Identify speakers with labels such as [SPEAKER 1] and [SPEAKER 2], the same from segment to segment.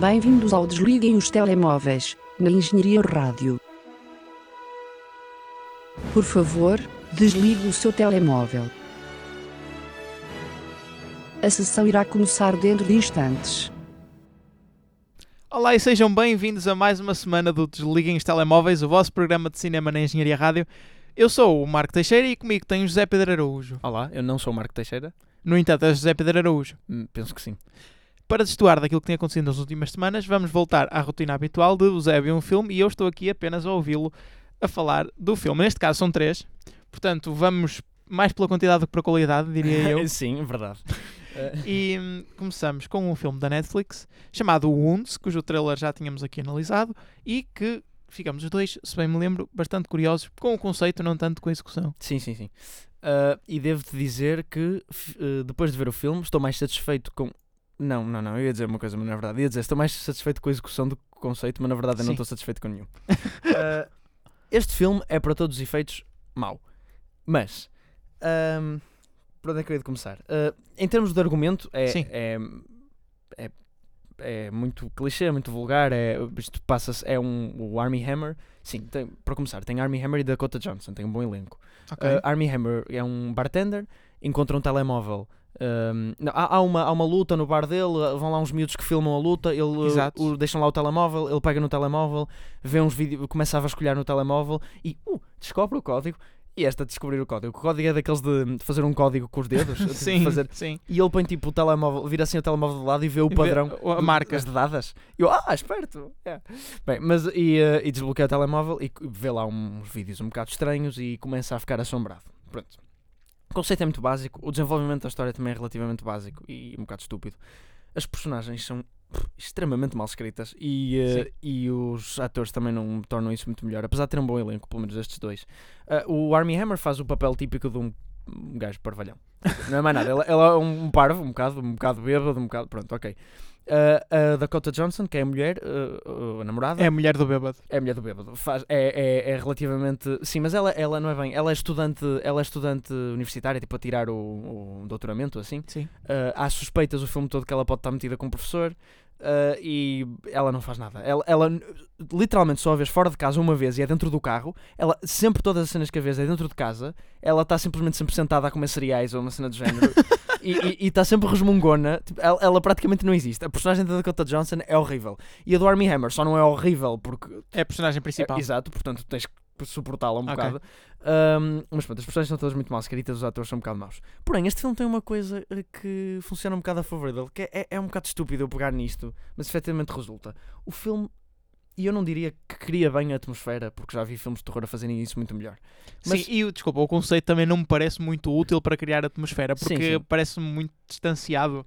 [SPEAKER 1] Bem-vindos ao Desliguem os Telemóveis, na Engenharia Rádio. Por favor, desligue o seu telemóvel. A sessão irá começar dentro de instantes.
[SPEAKER 2] Olá e sejam bem-vindos a mais uma semana do Desliguem os Telemóveis, o vosso programa de cinema na Engenharia Rádio. Eu sou o Marco Teixeira e comigo tenho José Pedro Araújo.
[SPEAKER 3] Olá, eu não sou o Marco Teixeira.
[SPEAKER 2] No entanto, é José Pedro Araújo.
[SPEAKER 3] Hum, Penso que sim.
[SPEAKER 2] Para destoar daquilo que tem acontecido nas últimas semanas, vamos voltar à rotina habitual de o José ver um filme e eu estou aqui apenas a ouvi-lo a falar do filme. Neste caso são três, portanto vamos mais pela quantidade do que pela qualidade, diria eu.
[SPEAKER 3] sim, verdade.
[SPEAKER 2] E hum, começamos com um filme da Netflix chamado Wounds, cujo trailer já tínhamos aqui analisado e que ficamos os dois, se bem me lembro, bastante curiosos com o conceito, não tanto com a execução.
[SPEAKER 3] sim, sim, sim. Eh, e devo-te dizer que eh, depois de ver o filme estou mais satisfeito com. Não, não, não, eu ia dizer uma coisa, mas não é verdade. Ia dizer, estou mais satisfeito com a execução do que com o conceito, mas na verdade eu não
[SPEAKER 2] Sim.
[SPEAKER 3] estou satisfeito com nenhum. Eh, este filme é para todos os efeitos mau. Mas. ahm, por onde é que eu ia de começar? Eh, em termos de argumento, é,
[SPEAKER 2] Sim.
[SPEAKER 3] é, é, é muito clichê, muito vulgar. É, isto passa é um o Army Hammer. Sim, tem- para começar, tem Army Hammer e Dakota Johnson, tem um bom elenco. Uh, Army Hammer é um bartender, encontra um telemóvel. Um, não, há, há uma, há uma luta no bar dele, uh, vão lá uns miúdos que filmam a luta, ele, uh,
[SPEAKER 2] Exato.
[SPEAKER 3] o- deixam lá o telemóvel, ele pega no telemóvel, vê uns vídeos, começa a vasculhar no telemóvel e uh, descobre o código. E esta de descobrir o código. O código é daqueles de, de fazer um código com os dedos. tipo, de
[SPEAKER 2] sim,
[SPEAKER 3] fazer,
[SPEAKER 2] sim.
[SPEAKER 3] e ele põe tipo o telemóvel, vira assim o telemóvel do lado e vê o
[SPEAKER 2] Vê
[SPEAKER 3] padrão,
[SPEAKER 2] a
[SPEAKER 3] do-
[SPEAKER 2] marca.
[SPEAKER 3] as dadas. E eu, ah, esperto. é. Bem, mas e, eh, e desbloqueia o telemóvel e vê lá uns vídeos um bocado estranhos e começa a ficar assombrado. Pronto. O conceito é muito básico, o desenvolvimento da história também é relativamente básico e um bocado estúpido. As personagens são pff, extremamente mal escritas e,
[SPEAKER 2] Sim.
[SPEAKER 3] e os atores também não tornam isso muito melhor, apesar de ter um bom elenco, pelo menos estes dois. Ah, o Army Hammer faz o papel típico de um, um gajo parvalhão. Não é mais nada, ele, ele é um parvo, um bocado, um bocado bêbado, um bocado. Pronto, ok. Ah, a Dakota Johnson, que é a mulher, ah, a namorada,
[SPEAKER 2] É a mulher do bêbado.
[SPEAKER 3] é a mulher do bêbado. Faz, é, é, é relativamente. Sim, mas ela, ela não é bem. Ela é estudante, ela é estudante universitária, tipo a tirar o, o doutoramento, assim.
[SPEAKER 2] Sim.
[SPEAKER 3] Uh, há suspeitas o filme todo que ela pode estar metida com o professor uh, e ela não faz nada. Ela, ela literalmente só a vez fora de casa uma vez e é dentro do carro. Ela sempre todas as cenas que a vez é dentro de casa. Ela está simplesmente sempre sentada a comer cereais ou uma cena do género. e está sempre resmungona. Tipo, ela, ela praticamente não existe. A personagem da Dakota Johnson é horrível. E a do Army Hammer só não é horrível porque
[SPEAKER 2] É a personagem principal.
[SPEAKER 3] é, exato, portanto tens que suportá-la um
[SPEAKER 2] Ok.
[SPEAKER 3] bocado. Ahm, mas pronto, as personagens são todas muito mal escritas, os atores são um bocado maus. Porém, este filme tem uma coisa eh, que funciona um bocado a favor dele, que é, é um bocado estúpido eu pegar nisto, mas efetivamente resulta. O filme, e eu não diria que cria bem a atmosfera, porque já vi filmes de terror a fazerem isso muito melhor. Mas-
[SPEAKER 2] Sim, e o- desculpa, o conceito também não me parece muito útil para criar atmosfera, porque parece-me muito distanciado.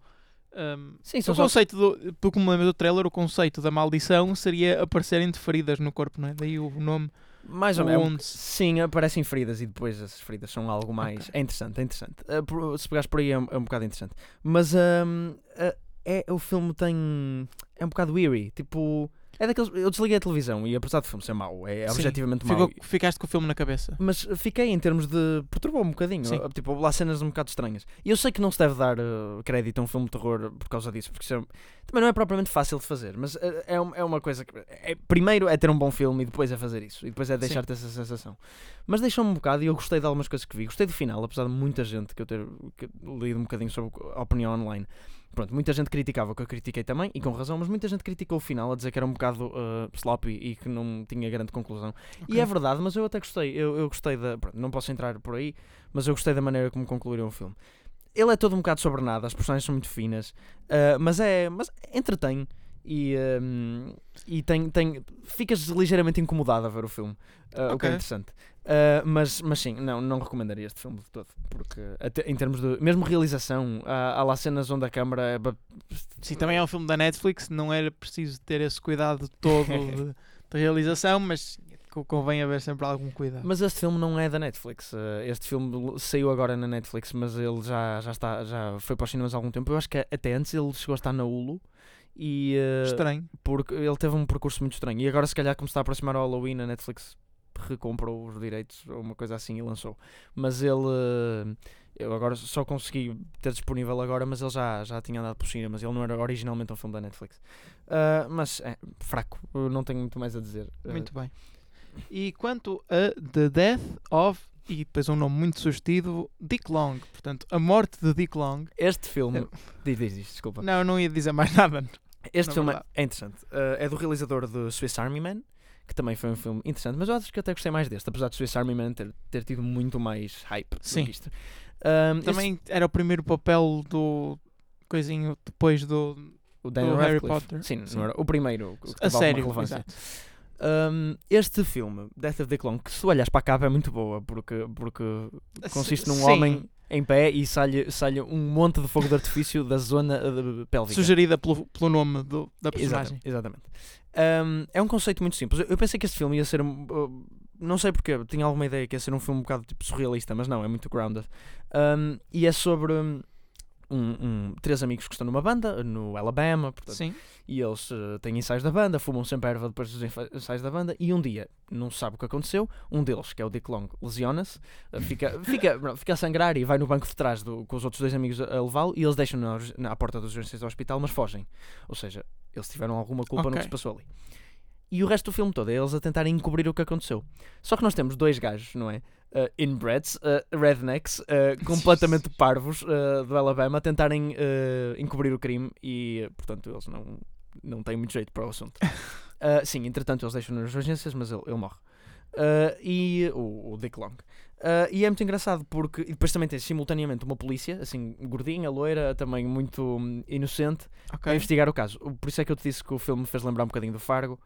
[SPEAKER 2] Um,
[SPEAKER 3] Sim,
[SPEAKER 2] o
[SPEAKER 3] são só-
[SPEAKER 2] conceito, do, pelo que me lembro do trailer, o conceito da maldição seria aparecerem de feridas no corpo, não é? Daí o nome.
[SPEAKER 3] mais ou menos. Sim, aparecem feridas e depois as feridas são algo mais.
[SPEAKER 2] Ok.
[SPEAKER 3] É interessante, é interessante. Por- se pegares por aí é um, é um bocado interessante. Mas ahm, ah, é, o filme tem. É um bocado weary. Tipo. É daqueles. Eu desliguei a televisão e apesar do filme ser mau, é
[SPEAKER 2] Sim,
[SPEAKER 3] objetivamente mau.
[SPEAKER 2] Ficaste com o filme na cabeça.
[SPEAKER 3] Mas fiquei em termos de. perturbou um bocadinho.
[SPEAKER 2] Sim.
[SPEAKER 3] Tipo, houve lá cenas um bocado estranhas. E eu sei que não se deve dar eh, crédito a um filme de terror por causa disso, porque isso é- também não é propriamente fácil de fazer. Mas eh, é, um- é uma coisa que. é- primeiro é ter um bom filme e depois é fazer isso. E depois é deixar-te essa sensação. Mas deixou-me um bocado e eu gostei de algumas coisas que vi. Gostei do final, apesar de muita gente que eu ter que lido um bocadinho sobre a opinião online. Pronto, muita gente criticava que eu critiquei também, e com razão, mas muita gente criticou o final a dizer que era um bocado eh, sloppy e que não tinha grande conclusão. E
[SPEAKER 2] Ok.
[SPEAKER 3] é verdade, mas eu até gostei. Eu, eu gostei da. pronto, não posso entrar por aí, mas eu gostei da maneira como concluíram o filme. Ele é todo um bocado sobre nada, as personagens são muito finas, ah, mas é. Mas entretém. E, ahm, e tem, tem. Ficas ligeiramente incomodado a ver o filme, ah, o que é interessante. Ah, mas, mas sim, não, não recomendaria este filme de todo, porque até, em termos de. Mesmo realização, há, há lá cenas onde a câmara é.
[SPEAKER 2] Sim, também é um filme da Netflix, não era preciso ter esse cuidado todo de, de realização, mas co- convém haver sempre algum cuidado.
[SPEAKER 3] Mas este filme não é da Netflix. eh, Este filme saiu agora na Netflix, mas ele já, já, está, já foi para os cinemas há algum tempo. Eu acho que até antes ele chegou a estar na Hulu. E, eh,
[SPEAKER 2] Estranho.
[SPEAKER 3] porque ele teve um percurso muito estranho. E agora, se calhar, como se está a aproximar o Halloween, a Netflix recomprou os direitos ou uma coisa assim e lançou. Mas ele. Eu agora só consegui ter disponível agora, mas ele já, já tinha andado por cinemas. Ele não era originalmente um filme da Netflix. Ah, mas é fraco, não tenho muito mais a dizer. Ah,
[SPEAKER 2] Muito bem. E quanto a The Death of, e depois um nome muito sugestivo, Dick Long. Portanto, a morte de Dick Long.
[SPEAKER 3] Este filme.
[SPEAKER 2] Eu-
[SPEAKER 3] Diz, diz, diz, desculpa.
[SPEAKER 2] Não, não ia dizer mais nada.
[SPEAKER 3] Este filme
[SPEAKER 2] verdade.
[SPEAKER 3] é interessante. Ah, é do realizador do Swiss Army Man, que também foi um filme interessante, mas eu acho que até gostei mais deste, apesar de Swiss Army Man ter, ter tido muito mais hype do
[SPEAKER 2] Sim.
[SPEAKER 3] que isto. Este-
[SPEAKER 2] Também era o primeiro papel do coisinho depois do.
[SPEAKER 3] o Daniel
[SPEAKER 2] do Harry. Potter.
[SPEAKER 3] Sim,
[SPEAKER 2] Sim.
[SPEAKER 3] o primeiro que
[SPEAKER 2] A sério,
[SPEAKER 3] relevância. Um, este filme, Death of Dick Long, que se olhas para a capa é muito boa, porque, porque consiste num
[SPEAKER 2] Sim.
[SPEAKER 3] homem em pé e sai sai um monte de fogo de artifício da zona eh, pélvica.
[SPEAKER 2] Sugerida pelo, pelo nome do- da personagem.
[SPEAKER 3] Exatamente. exatamente. Um, é um conceito muito simples. Eu- pensei que este filme ia ser. uh, não sei porquê, tinha alguma ideia que ia ser um filme um bocado tipo, surrealista, mas não, é muito grounded. Um, e é sobre um, um- três amigos que estão numa banda no Alabama, portanto,
[SPEAKER 2] Sim.
[SPEAKER 3] e eles eh, têm ensaios da banda, fumam sempre erva depois dos ensaios da banda, e um dia, não sabe o que aconteceu, um deles, que é o Dick Long, lesiona-se, eh, fica, fica, fica a sangrar e vai no banco de trás do- com os outros dois amigos a, levá-lo, e eles deixam na, urg- na à porta das urgências do hospital, mas fogem. Ou seja, eles tiveram alguma culpa no que se passou ali. E o resto do filme todo é eles a tentarem encobrir o que aconteceu. Só que nós temos dois gajos, não é? Uh, inbreds, uh, rednecks, uh, completamente parvos uh, do Alabama, a tentarem uh, encobrir o crime e, uh, portanto, eles não, não têm muito jeito para o assunto. Sim, entretanto, eles deixam nas urgências, mas ele, ele morre. E o, o Dick Long. Uh, e é muito engraçado porque. E depois também tem simultaneamente uma polícia, assim, gordinha, loira, também muito hum, inocente, a
[SPEAKER 2] Ok.
[SPEAKER 3] investigar o caso. Por isso é que eu te disse que o filme me fez lembrar um bocadinho do Fargo,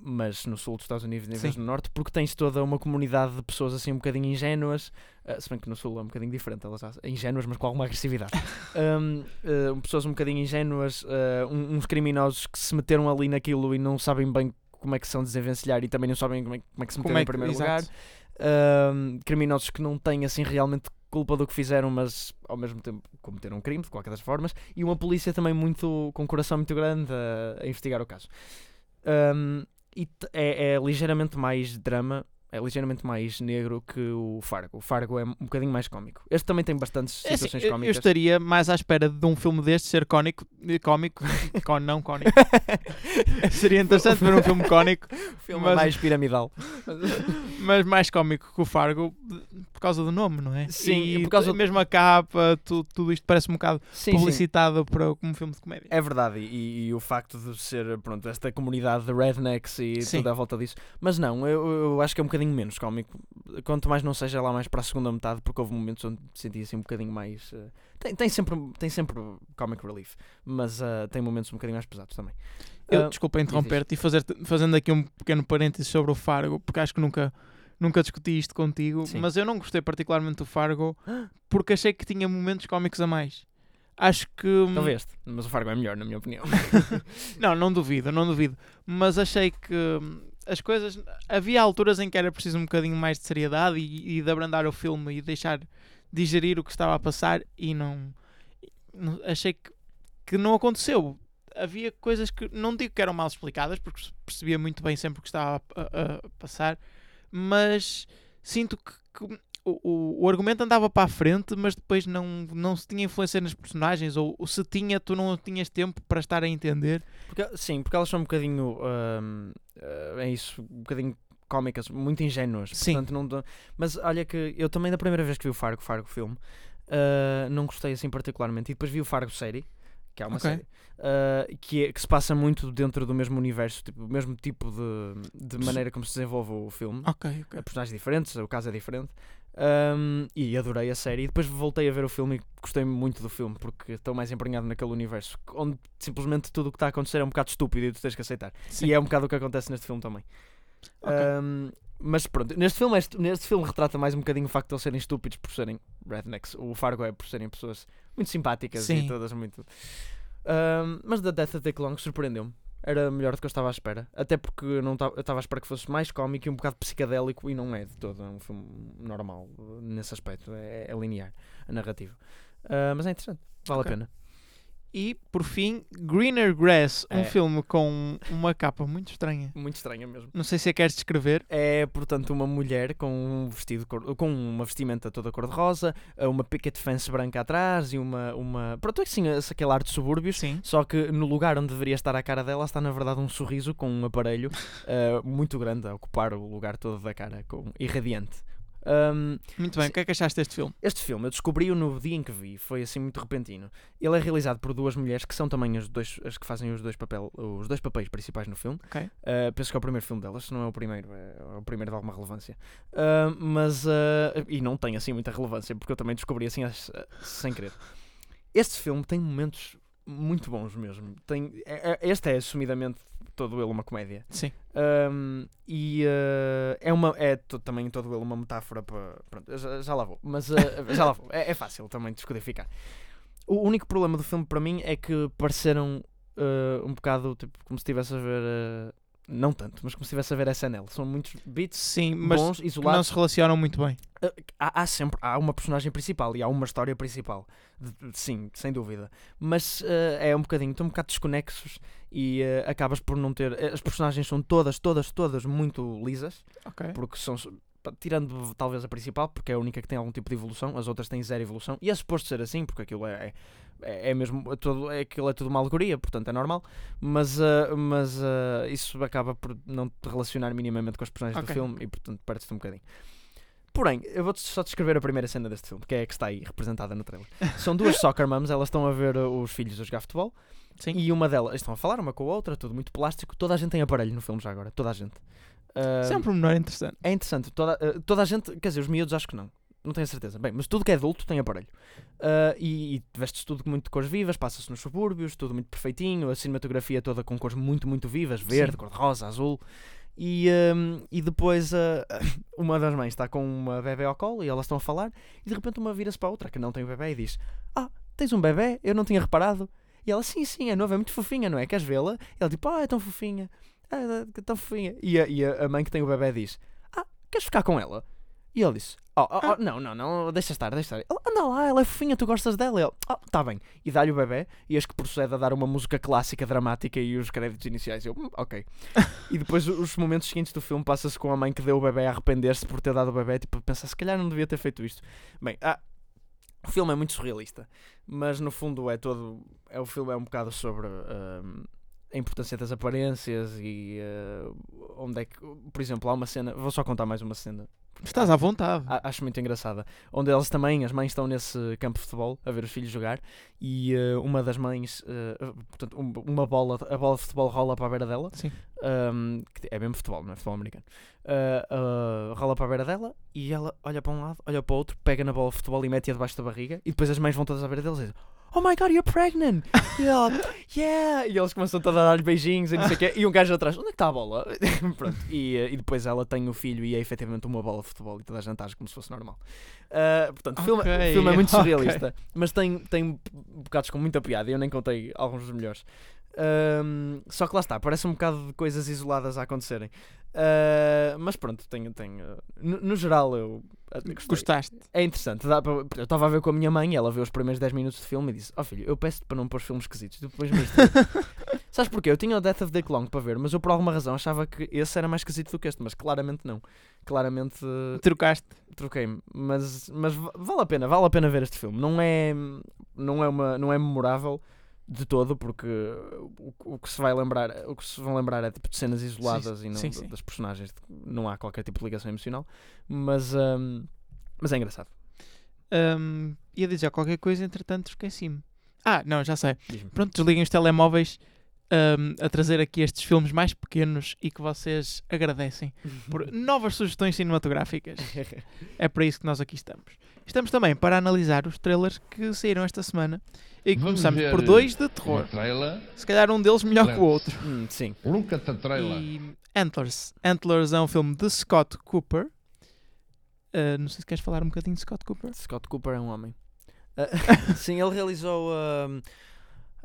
[SPEAKER 3] mas no sul dos Estados Unidos em vez no norte, porque tens toda uma comunidade de pessoas assim um bocadinho ingênuas, ah, se bem que no sul é um bocadinho diferente, elas já- ingênuas, mas com alguma agressividade. Um, ah, pessoas um bocadinho ingênuas, um- uns criminosos que se meteram ali naquilo e não sabem bem como é que são desenvencilhar e também não sabem como é, como é que se meteram
[SPEAKER 2] é
[SPEAKER 3] em
[SPEAKER 2] que,
[SPEAKER 3] primeiro
[SPEAKER 2] exato.
[SPEAKER 3] lugar. Um, criminosos que não têm assim realmente culpa do que fizeram, mas ao mesmo tempo cometeram um crime de qualquer das formas, e uma polícia também muito com um coração muito grande a, a investigar o caso. Um, e é, é ligeiramente mais drama, é ligeiramente mais negro que o Fargo. O Fargo é um bocadinho mais cómico. Este também tem bastantes
[SPEAKER 2] É assim,
[SPEAKER 3] situações
[SPEAKER 2] eu, eu
[SPEAKER 3] cómicas.
[SPEAKER 2] estaria mais à espera de um filme deste ser cónico, eh, cómico, con, não cónico. Seria interessante ver um filme cónico,
[SPEAKER 3] filme
[SPEAKER 2] mas-
[SPEAKER 3] mais piramidal.
[SPEAKER 2] mas mais cómico que o Fargo por causa do nome, não é?
[SPEAKER 3] Sim,
[SPEAKER 2] e
[SPEAKER 3] por causa-
[SPEAKER 2] mesmo a capa, tu- tudo isto parece um bocado
[SPEAKER 3] Sim, sim.
[SPEAKER 2] publicitado para como um filme de comédia.
[SPEAKER 3] É verdade, e, e o facto de ser pronto, esta comunidade de rednecks e
[SPEAKER 2] Sim.
[SPEAKER 3] tudo à volta disso. Mas não, eu, eu acho que é um bocadinho menos cómico. Quanto mais não seja lá mais para a segunda metade, porque houve momentos onde me senti assim um bocadinho mais. eh, tem, tem, sempre, tem sempre comic relief, mas eh, tem momentos um bocadinho mais pesados também.
[SPEAKER 2] Eu,
[SPEAKER 3] Ah,
[SPEAKER 2] desculpa interromper-te e fazer fazendo aqui um pequeno parênteses sobre o Fargo, porque acho que nunca, nunca discuti isto contigo,
[SPEAKER 3] Sim.
[SPEAKER 2] mas eu não gostei particularmente do Fargo porque achei que tinha momentos cómicos a mais. Acho que. hum,
[SPEAKER 3] Talvez, mas o Fargo é melhor, na minha opinião.
[SPEAKER 2] Não, não duvido, não duvido. Mas achei que hum, as coisas. Havia alturas em que era preciso um bocadinho mais de seriedade e, e de abrandar o filme e deixar digerir o que estava a passar e não. não- achei que, que não aconteceu. Havia coisas que não digo que eram mal explicadas, porque percebia muito bem sempre o que estava a, a- a passar, mas sinto que, que o, o, argumento andava para a frente, mas depois não, não se tinha influência nas personagens, ou, ou se tinha, tu não tinhas tempo para estar a entender.
[SPEAKER 3] Porque, sim, porque elas são um bocadinho. ahm, ah, é isso, um bocadinho cómicas, muito ingênuas.
[SPEAKER 2] Sim.
[SPEAKER 3] Portanto, não Mas olha que eu também, da primeira vez que vi o Fargo, Fargo filme, ah, não gostei assim particularmente. E depois vi o Fargo série, que é uma
[SPEAKER 2] Ok.
[SPEAKER 3] série, ah, que, é- que se passa muito dentro do mesmo universo, tipo, o mesmo tipo de, de maneira como se desenvolve o filme.
[SPEAKER 2] Ok, ok.
[SPEAKER 3] a personagens diferentes, o caso é diferente. Um, e adorei a série. E depois voltei a ver o filme e gostei muito do filme porque estou mais emprenhado naquele universo onde simplesmente tudo o que está a acontecer é um bocado estúpido e tu tens que aceitar.
[SPEAKER 2] Sim.
[SPEAKER 3] E é um bocado o que acontece neste filme também.
[SPEAKER 2] Ok.
[SPEAKER 3] Um, mas pronto, neste filme, este, neste filme retrata mais um bocadinho o facto de eles serem estúpidos por serem rednecks. O Fargo é por serem pessoas muito simpáticas
[SPEAKER 2] Sim.
[SPEAKER 3] e todas muito. Um, mas da Death of Dick Long surpreendeu-me. Era melhor do que eu estava à espera. Até porque eu não eu estava à espera que fosse mais cómico e um bocado psicadélico e não é de todo. É um filme normal nesse aspecto. É, é linear a narrativa. Uh, mas é interessante. Vale
[SPEAKER 2] Ok.
[SPEAKER 3] a pena.
[SPEAKER 2] E, por fim, Greener Grass, um
[SPEAKER 3] É.
[SPEAKER 2] filme com uma capa muito estranha.
[SPEAKER 3] Muito estranha mesmo.
[SPEAKER 2] Não sei se a queres descrever.
[SPEAKER 3] É, portanto, uma mulher com um vestido cor- com uma vestimenta toda cor-de-rosa, eh, uma picket fence branca atrás e uma. uma... Pronto, é assim, aquele ar de subúrbios.
[SPEAKER 2] Sim.
[SPEAKER 3] Só que no lugar onde deveria estar a cara dela está na verdade um sorriso com um aparelho eh, muito grande a ocupar o lugar todo da cara, com, irradiante. Ahm,
[SPEAKER 2] Muito bem.
[SPEAKER 3] Sim.
[SPEAKER 2] O que é que achaste deste filme?
[SPEAKER 3] este filme eu descobri-o no dia em que vi, foi assim muito repentino. Ele é realizado por duas mulheres que são também as, dois, as que fazem os dois, papel, os dois papéis principais no filme.
[SPEAKER 2] Ok.
[SPEAKER 3] Uh, penso que é o primeiro filme delas, se não é o primeiro, é o primeiro de alguma relevância. Uh, mas, uh, e não tem assim muita relevância, porque eu também descobri assim as- sem querer. Este filme tem momentos muito bons mesmo. Tem, é- é- este é assumidamente todo ele uma comédia.
[SPEAKER 2] Sim.
[SPEAKER 3] Um, e uh, é, uma, é também todo ele uma metáfora para. Pronto, já, já lá vou. Mas uh, já lá vou. É, é fácil também descodificar. O único problema do filme para mim é que pareceram uh, um bocado tipo, como se estivesse a ver. não tanto, mas como se estivesse a ver SNL. São muitos beats
[SPEAKER 2] Sim, mas
[SPEAKER 3] bons,
[SPEAKER 2] que não
[SPEAKER 3] isolados.
[SPEAKER 2] se relacionam muito bem.
[SPEAKER 3] Uh, há, há sempre há uma personagem principal e há uma história principal. Sim, sem dúvida. Mas uh, é um bocadinho, estão um bocado desconexos e uh, acabas por não ter. As personagens são todas, todas, todas muito lisas
[SPEAKER 2] Ok.
[SPEAKER 3] porque são tirando talvez a principal, porque é a única que tem algum tipo de evolução, as outras têm zero evolução, e é suposto ser assim, porque aquilo é, é, é mesmo é todo, é, aquilo é tudo uma alegoria, portanto é normal, mas, ah, mas ah, isso acaba por não te relacionar minimamente com os personagens
[SPEAKER 2] Ok.
[SPEAKER 3] do filme e portanto perdes-te um bocadinho. Porém, eu vou-te só descrever a primeira cena deste filme, que é a que está aí representada no trailer. São duas soccer moms, elas estão a ver uh, os filhos a jogar futebol
[SPEAKER 2] Sim.
[SPEAKER 3] e uma delas estão a falar uma com a outra, tudo muito plástico. Toda a gente tem aparelho no filme já agora, toda a gente. Ah,
[SPEAKER 2] Isso é um pormenor interessante.
[SPEAKER 3] é interessante. Toda, eh, toda a gente, quer dizer, os miúdos acho que não. Não tenho a certeza. Bem, mas tudo que é adulto tem aparelho. Ah, e, e veste-se tudo com muito cores vivas, passa-se nos subúrbios, tudo muito perfeitinho, a cinematografia toda com cores muito, muito vivas, verde, cor-de-rosa, azul. E, ahm, e depois ah, uma das mães está com uma bebê ao colo e elas estão a falar e de repente uma vira-se para a outra que não tem o bebê e diz Ah, tens um bebê? Eu não tinha reparado. E ela, sim, sim, é nova, é muito fofinha, não é? Queres vê-la? E ela tipo, ah, é tão fofinha. É tão fofinha. E a, e a mãe que tem o bebê diz, ah, queres ficar com ela? E ele disse, oh, oh, oh, não, não, não, deixa estar, deixa estar. Ele, anda lá, ela é fofinha, tu gostas dela. E ele, ah, tá bem. E dá-lhe o bebê, e acho que procede a dar uma música clássica, dramática e os créditos iniciais. Eu, "Hum, ok. e depois os momentos seguintes do filme passa-se com a mãe que deu o bebê a arrepender-se por ter dado o bebê, tipo, pensa, se calhar não devia ter feito isto. Bem, ah, o filme é muito surrealista, mas no fundo é todo. É, o filme é um bocado sobre ahm, a importância das aparências e ah, onde é que. Por exemplo, há uma cena. Vou só contar mais uma cena.
[SPEAKER 2] Estás à vontade.
[SPEAKER 3] A- Acho muito engraçada. Onde eles também, as mães estão nesse campo de futebol a ver os filhos jogar e eh, uma das mães, eh, portanto, um- uma bola, a bola de futebol rola para a beira dela.
[SPEAKER 2] Sim.
[SPEAKER 3] que é mesmo futebol, não é futebol americano. Ah, rola para a beira dela e ela olha para um lado, olha para o outro, pega na bola de futebol e mete-a debaixo da barriga. E depois as mães vão todas à beira deles e dizem: Oh my god, you're pregnant! E ela, yeah! E eles começam todos a dar-lhe beijinhos e não sei o quê. E um gajo atrás, onde é que está a bola? Pronto. E, eh, e depois ela tem o filho e é efetivamente uma bola de futebol e toda a gente age como se fosse normal. Ah, portanto, o filme, filme é muito surrealista, mas tem, tem bocados com muita piada e eu nem contei alguns dos melhores. Ahm, só que lá está, parece um bocado de coisas isoladas a acontecerem. Ah, mas pronto, tenho, tenho, no, no geral eu gostei.
[SPEAKER 2] Gostaste?
[SPEAKER 3] É interessante. dá para- eu estava a ver com a minha mãe, ela viu os primeiros 10 minutos de filme e disse: Ó filho, eu peço-te para não pôr filmes esquisitos. Depois me Sabes porquê? Eu tinha o Death of Dick Long para ver, mas eu por alguma razão achava que esse era mais esquisito do que este, mas claramente não. Claramente
[SPEAKER 2] Trocaste.
[SPEAKER 3] troquei-me. Mas, mas va- vale a pena, vale a pena ver este filme. Não é, não é, uma, não é memorável de todo, porque o, o que se vai lembrar, o que se vão lembrar é tipo de cenas isoladas e não
[SPEAKER 2] sim, sim.
[SPEAKER 3] das personagens. Não há qualquer tipo de ligação emocional, mas, ahm, mas é engraçado.
[SPEAKER 2] Hum, ia dizer qualquer coisa, entretanto esqueci-me. Ah, não, já sei. Pronto, desliguem os telemóveis hum, a trazer aqui estes filmes mais pequenos e que vocês agradecem por novas sugestões cinematográficas. É para isso que nós aqui estamos. Estamos também para analisar os trailers que saíram esta semana e
[SPEAKER 4] Vamos
[SPEAKER 2] começamos por dois de terror.
[SPEAKER 4] trailer.
[SPEAKER 2] Se calhar um deles melhor que o outro.
[SPEAKER 3] Hum, sim.
[SPEAKER 4] Look at the trailer.
[SPEAKER 2] E Antlers. Antlers é um filme de Scott Cooper. Uh, não sei se queres falar um bocadinho de Scott Cooper.
[SPEAKER 3] Scott Cooper é um homem. Ah, sim, ele realizou ahm,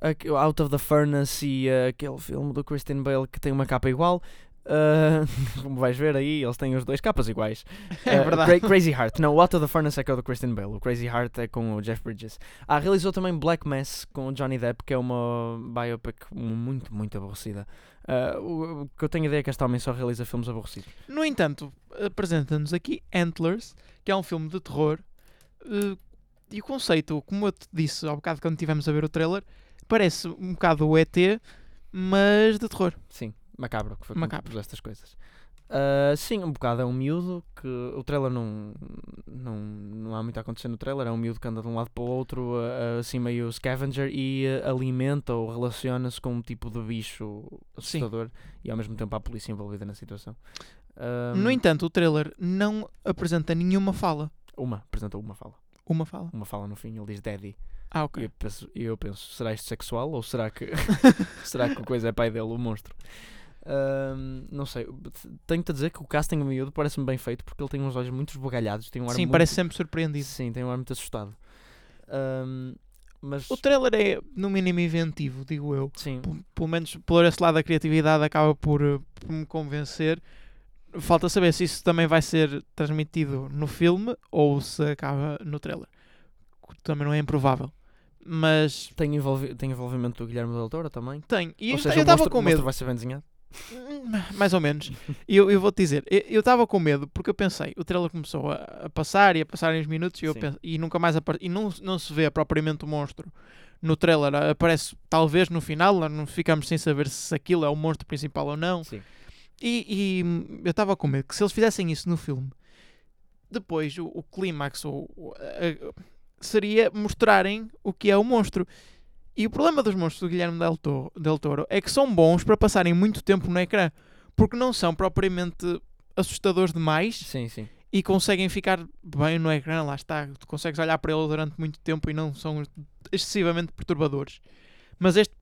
[SPEAKER 3] aqu- Out of the Furnace e ah, aquele filme do Christian Bale que tem uma capa igual. Uh, como vais ver aí, eles têm os dois capas iguais.
[SPEAKER 2] É
[SPEAKER 3] Uh,
[SPEAKER 2] verdade.
[SPEAKER 3] Cra- Crazy Heart. Não, o Out of the Furnace é que é o do Christian Bale. O Crazy Heart é com o Jeff Bridges. Ah, realizou também Black Mass com o Johnny Depp, que é uma biopic muito, muito aborrecida. Uh, o, que eu tenho ideia é que este homem só realiza filmes aborrecidos.
[SPEAKER 2] No entanto, apresenta-nos aqui Antlers, que é um filme de terror. eh, e o conceito, como eu te disse ao bocado quando estivemos a ver o trailer, parece um bocado o ET, mas de terror.
[SPEAKER 3] Sim, macabro, que foi
[SPEAKER 2] Macabro.
[SPEAKER 3] estas coisas. Ah, sim, um bocado é um miúdo que o trailer não, não, não há muito a acontecer no trailer. É um miúdo que anda de um lado para o outro, ah, assim meio scavenger, e ah, alimenta ou relaciona-se com um tipo de bicho assustador e ao mesmo tempo há a polícia envolvida na situação. Ah,
[SPEAKER 2] No entanto, o trailer não apresenta nenhuma fala.
[SPEAKER 3] uma, apresenta uma fala.
[SPEAKER 2] Uma fala.
[SPEAKER 3] Uma fala no fim, ele diz Daddy.
[SPEAKER 2] Ah,
[SPEAKER 3] E
[SPEAKER 2] ok.
[SPEAKER 3] eu penso, e eu penso, será isto sexual ou será que, será que o coisa é pai dele, o monstro? Ahm, não sei, tenho-te a dizer que o casting miúdo parece-me bem feito porque ele tem uns olhos muito esbugalhados, tem um ar
[SPEAKER 2] Sim,
[SPEAKER 3] muito...
[SPEAKER 2] parece sempre surpreendido.
[SPEAKER 3] Sim, tem um ar muito assustado. Ahm, mas,
[SPEAKER 2] O trailer é, no mínimo, inventivo, digo eu.
[SPEAKER 3] sim,
[SPEAKER 2] P- Pelo menos por esse lado da criatividade acaba por, eh, por me convencer. Falta saber se isso também vai ser transmitido no filme ou se acaba no trailer. Também não é improvável. Mas
[SPEAKER 3] tem, envolvi tem envolvimento do Guilherme Del Toro também.
[SPEAKER 2] tem. E
[SPEAKER 3] ou
[SPEAKER 2] eu
[SPEAKER 3] seja,
[SPEAKER 2] eu
[SPEAKER 3] o
[SPEAKER 2] estava com medo.
[SPEAKER 3] vai ser bem desenhado.
[SPEAKER 2] Hum, Mais ou menos. E eu, eu vou-te dizer, eu- estava com medo porque eu pensei, o trailer começou a, a passar e a passar uns minutos e, eu e nunca mais apare- e não, não se vê propriamente o monstro no trailer. Aparece talvez no final, não ficamos sem saber se aquilo é o monstro principal ou não.
[SPEAKER 3] Sim.
[SPEAKER 2] E, e, eu estava com medo que se eles fizessem isso no filme, depois o, o clímax ou, seria mostrarem o que é o monstro. E o problema dos monstros do Guilherme Del Toro, Del Toro é que são bons para passarem muito tempo no ecrã, porque não são propriamente assustadores demais
[SPEAKER 3] Sim, sim.
[SPEAKER 2] e conseguem ficar bem no ecrã, lá está, tu consegues olhar para ele durante muito tempo e não são excessivamente perturbadores. Mas este,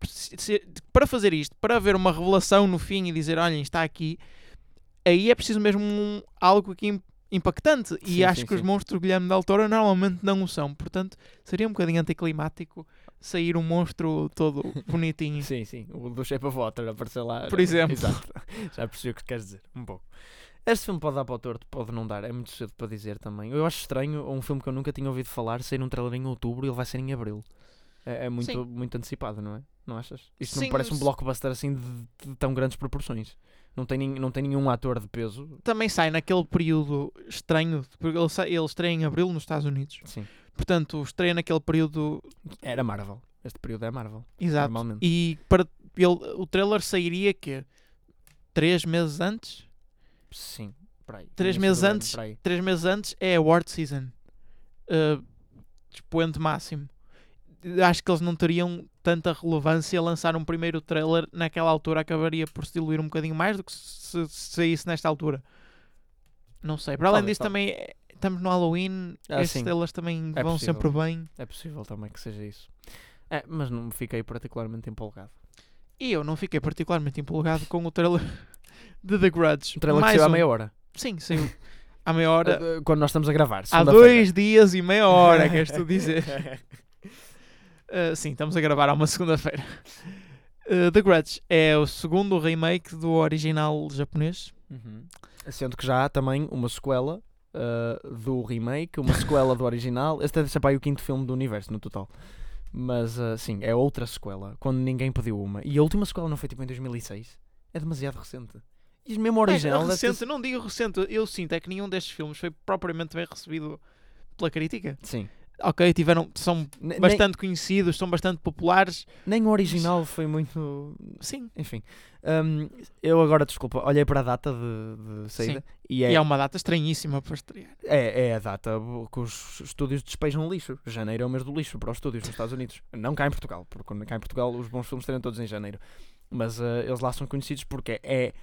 [SPEAKER 2] para fazer isto, para haver uma revelação no fim e dizer, olhem, está aqui, aí é preciso mesmo um- algo aqui im- impactante. E
[SPEAKER 3] Sim,
[SPEAKER 2] acho
[SPEAKER 3] sim,
[SPEAKER 2] que os
[SPEAKER 3] sim.
[SPEAKER 2] monstros do Guilherme Del Toro normalmente não o são. Portanto, seria um bocadinho anticlimático sair um monstro todo bonitinho.
[SPEAKER 3] Sim, sim. O do Shape of Water apareceu lá.
[SPEAKER 2] Por exemplo.
[SPEAKER 3] Exato. Já percebi o que queres dizer. Um pouco. Este filme pode dar para o torto, pode não dar. É muito cedo para dizer também. Eu acho estranho um filme que eu nunca tinha ouvido falar sair um trailer em outubro e ele vai ser em abril. É, é muito,
[SPEAKER 2] Sim.
[SPEAKER 3] muito antecipado, não é? Não achas? Isto não
[SPEAKER 2] Sim,
[SPEAKER 3] me parece um blockbuster assim de, de tão grandes proporções. Não tem, não tem nenhum ator de peso.
[SPEAKER 2] Também sai naquele período estranho, porque ele, sai, ele estreia em abril nos Estados Unidos.
[SPEAKER 3] Sim.
[SPEAKER 2] Portanto, estreia naquele período
[SPEAKER 3] Era Marvel. Este período é Marvel.
[SPEAKER 2] exato.
[SPEAKER 3] Normalmente.
[SPEAKER 2] E para ele, o trailer sairia que três meses antes?
[SPEAKER 3] Sim. Por aí.
[SPEAKER 2] Três meses
[SPEAKER 3] ano,
[SPEAKER 2] antes?
[SPEAKER 3] aí.
[SPEAKER 2] Três meses antes é award season. Uh, expoente máximo. Acho que eles não teriam tanta relevância lançar um primeiro trailer naquela altura acabaria por se diluir um bocadinho mais do que se, se saísse nesta altura. Não sei. Para além disso, também estamos no Halloween.
[SPEAKER 3] Ah, sim.
[SPEAKER 2] trailers também
[SPEAKER 3] É
[SPEAKER 2] vão
[SPEAKER 3] possível.
[SPEAKER 2] sempre bem.
[SPEAKER 3] É possível também que seja isso. É, mas não fiquei particularmente empolgado.
[SPEAKER 2] E eu não fiquei particularmente empolgado com o trailer de The Grudge.
[SPEAKER 3] Um trailer que
[SPEAKER 2] Mais
[SPEAKER 3] saiu há
[SPEAKER 2] um.
[SPEAKER 3] meia hora.
[SPEAKER 2] Sim, saiu à meia hora.
[SPEAKER 3] Quando nós estamos a gravar.
[SPEAKER 2] Há dois dias e meia hora, queres tu dizer? Uh, sim, estamos a gravar há uma segunda-feira. Uh, The Grudge é o segundo remake do original japonês.
[SPEAKER 3] Uhum. Sendo que já há também uma sequela uh, do remake, uma sequela do original. Este deve ser para aí o quinto filme do universo no total. Mas uh, sim, é outra sequela, quando ninguém pediu uma. E a última sequela não foi tipo em 2006. É demasiado recente. E mesmo original
[SPEAKER 2] é, recente, não digo recente, eu sinto é que nenhum destes filmes foi propriamente bem recebido pela crítica.
[SPEAKER 3] Sim.
[SPEAKER 2] Ok, tiveram, são
[SPEAKER 3] Ne- Nem,
[SPEAKER 2] bastante conhecidos, são bastante populares.
[SPEAKER 3] nem o original foi muito.
[SPEAKER 2] Sim.
[SPEAKER 3] Enfim. Um, eu agora, desculpa, olhei para a data de, de saída e é,
[SPEAKER 2] E é uma data estranhíssima para estrear.
[SPEAKER 3] é, é a data que os estúdios despejam lixo. Janeiro é o mês do lixo para os estúdios nos Estados Unidos. Não cá em Portugal, porque cá em Portugal os bons filmes estariam todos em janeiro. Mas eh, eles lá são conhecidos porque é.